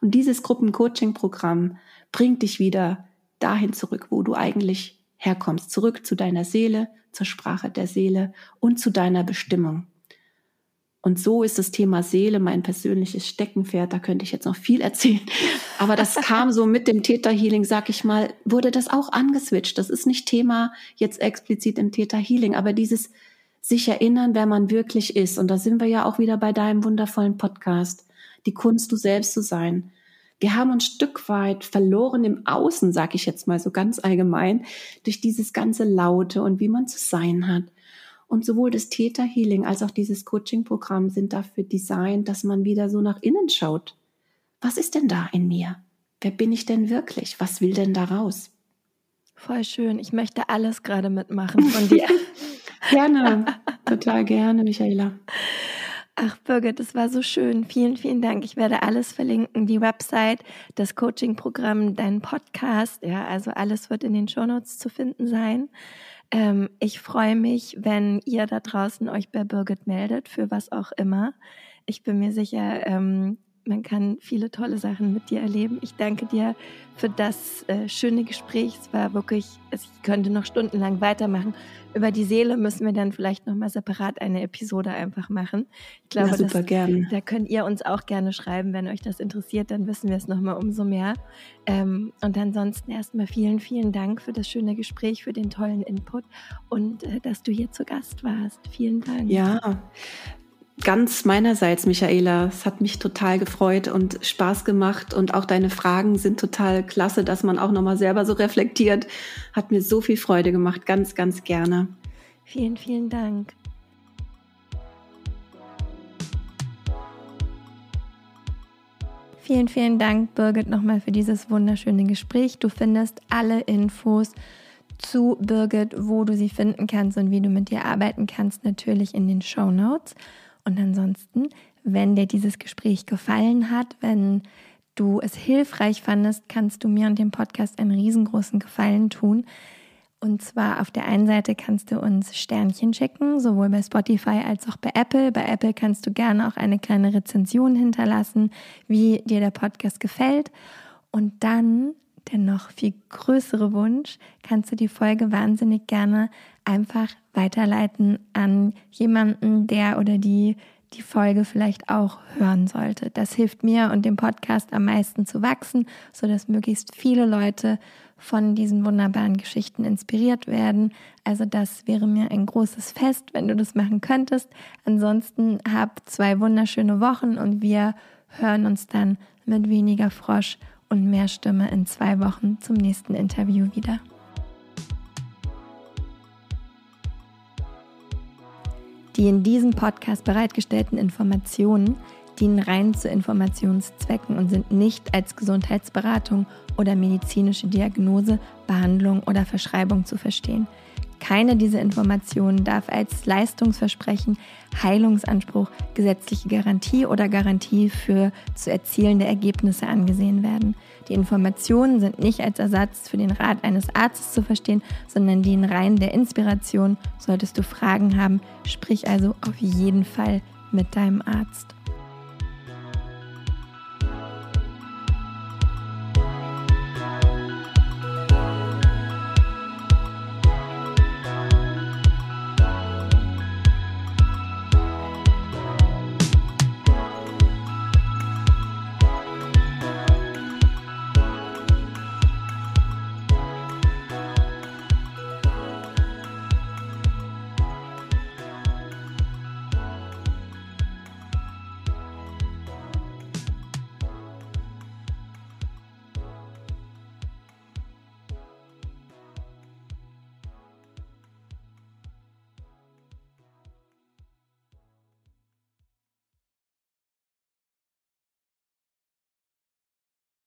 Und dieses Gruppencoaching-Programm bringt dich wieder dahin zurück, wo du eigentlich herkommst, zurück zu deiner Seele, zur Sprache der Seele und zu deiner Bestimmung. Und so ist das Thema Seele mein persönliches Steckenpferd. Da könnte ich jetzt noch viel erzählen. Aber das kam so mit dem Theta Healing, sag ich mal, wurde das auch angeswitcht. Das ist nicht Thema jetzt explizit im Theta Healing, aber dieses sich erinnern, wer man wirklich ist. Und da sind wir ja auch wieder bei deinem wundervollen Podcast die Kunst, du selbst zu sein. Wir haben uns Stück weit verloren im Außen, sag ich jetzt mal so ganz allgemein, durch dieses ganze Laute und wie man zu sein hat. Und sowohl das Theta Healing als auch dieses Coaching-Programm sind dafür designt, dass man wieder so nach innen schaut. Was ist denn da in mir? Wer bin ich denn wirklich? Was will denn da raus? Voll schön. Ich möchte alles gerade mitmachen von dir. gerne, total gerne, Michaela. Ach, Birgit, das war so schön. Vielen, vielen Dank. Ich werde alles verlinken. Die Website, das Coaching-Programm, deinen Podcast. Ja, also alles wird in den Shownotes zu finden sein. Ähm, ich freue mich, wenn ihr da draußen euch bei Birgit meldet, für was auch immer. Ich bin mir sicher, ähm, man kann viele tolle Sachen mit dir erleben. Ich danke dir für das äh, schöne Gespräch. Es war wirklich, ich könnte noch stundenlang weitermachen. Über die Seele müssen wir dann vielleicht nochmal separat eine Episode einfach machen. Ich glaube, ja, super das, gerne. da könnt ihr uns auch gerne schreiben, wenn euch das interessiert, dann wissen wir es nochmal umso mehr. Ähm, und ansonsten erstmal vielen, vielen Dank für das schöne Gespräch, für den tollen Input und äh, dass du hier zu Gast warst. Vielen Dank. Ja, ganz meinerseits, Michaela. Es hat mich total gefreut und Spaß gemacht und auch deine Fragen sind total klasse, dass man auch nochmal selber so reflektiert. Hat mir so viel Freude gemacht. Ganz, ganz gerne. Vielen, vielen Dank. Vielen, vielen Dank, Birgit, nochmal für dieses wunderschöne Gespräch. Du findest alle Infos zu Birgit, wo du sie finden kannst und wie du mit ihr arbeiten kannst, natürlich in den Show Notes. Und ansonsten, wenn dir dieses Gespräch gefallen hat, wenn du es hilfreich fandest, kannst du mir und dem Podcast einen riesengroßen Gefallen tun. Und zwar auf der einen Seite kannst du uns Sternchen schicken, sowohl bei Spotify als auch bei Apple. Bei Apple kannst du gerne auch eine kleine Rezension hinterlassen, wie dir der Podcast gefällt. Und dann der noch viel größere Wunsch, kannst du die Folge wahnsinnig gerne einfach weiterleiten an jemanden, der oder die die Folge vielleicht auch hören sollte. Das hilft mir und dem Podcast am meisten zu wachsen, so dass möglichst viele Leute von diesen wunderbaren Geschichten inspiriert werden. Also das wäre mir ein großes Fest, wenn du das machen könntest. Ansonsten hab zwei wunderschöne Wochen und wir hören uns dann mit weniger Frosch und mehr Stimme in zwei Wochen zum nächsten Interview wieder. Die in diesem Podcast bereitgestellten Informationen dienen rein zu Informationszwecken und sind nicht als Gesundheitsberatung oder medizinische Diagnose, Behandlung oder Verschreibung zu verstehen. Keine dieser Informationen darf als Leistungsversprechen, Heilungsanspruch, gesetzliche Garantie oder Garantie für zu erzielende Ergebnisse angesehen werden. Die Informationen sind nicht als Ersatz für den Rat eines Arztes zu verstehen, sondern dienen rein der Inspiration. Solltest du Fragen haben, sprich also auf jeden Fall mit deinem Arzt.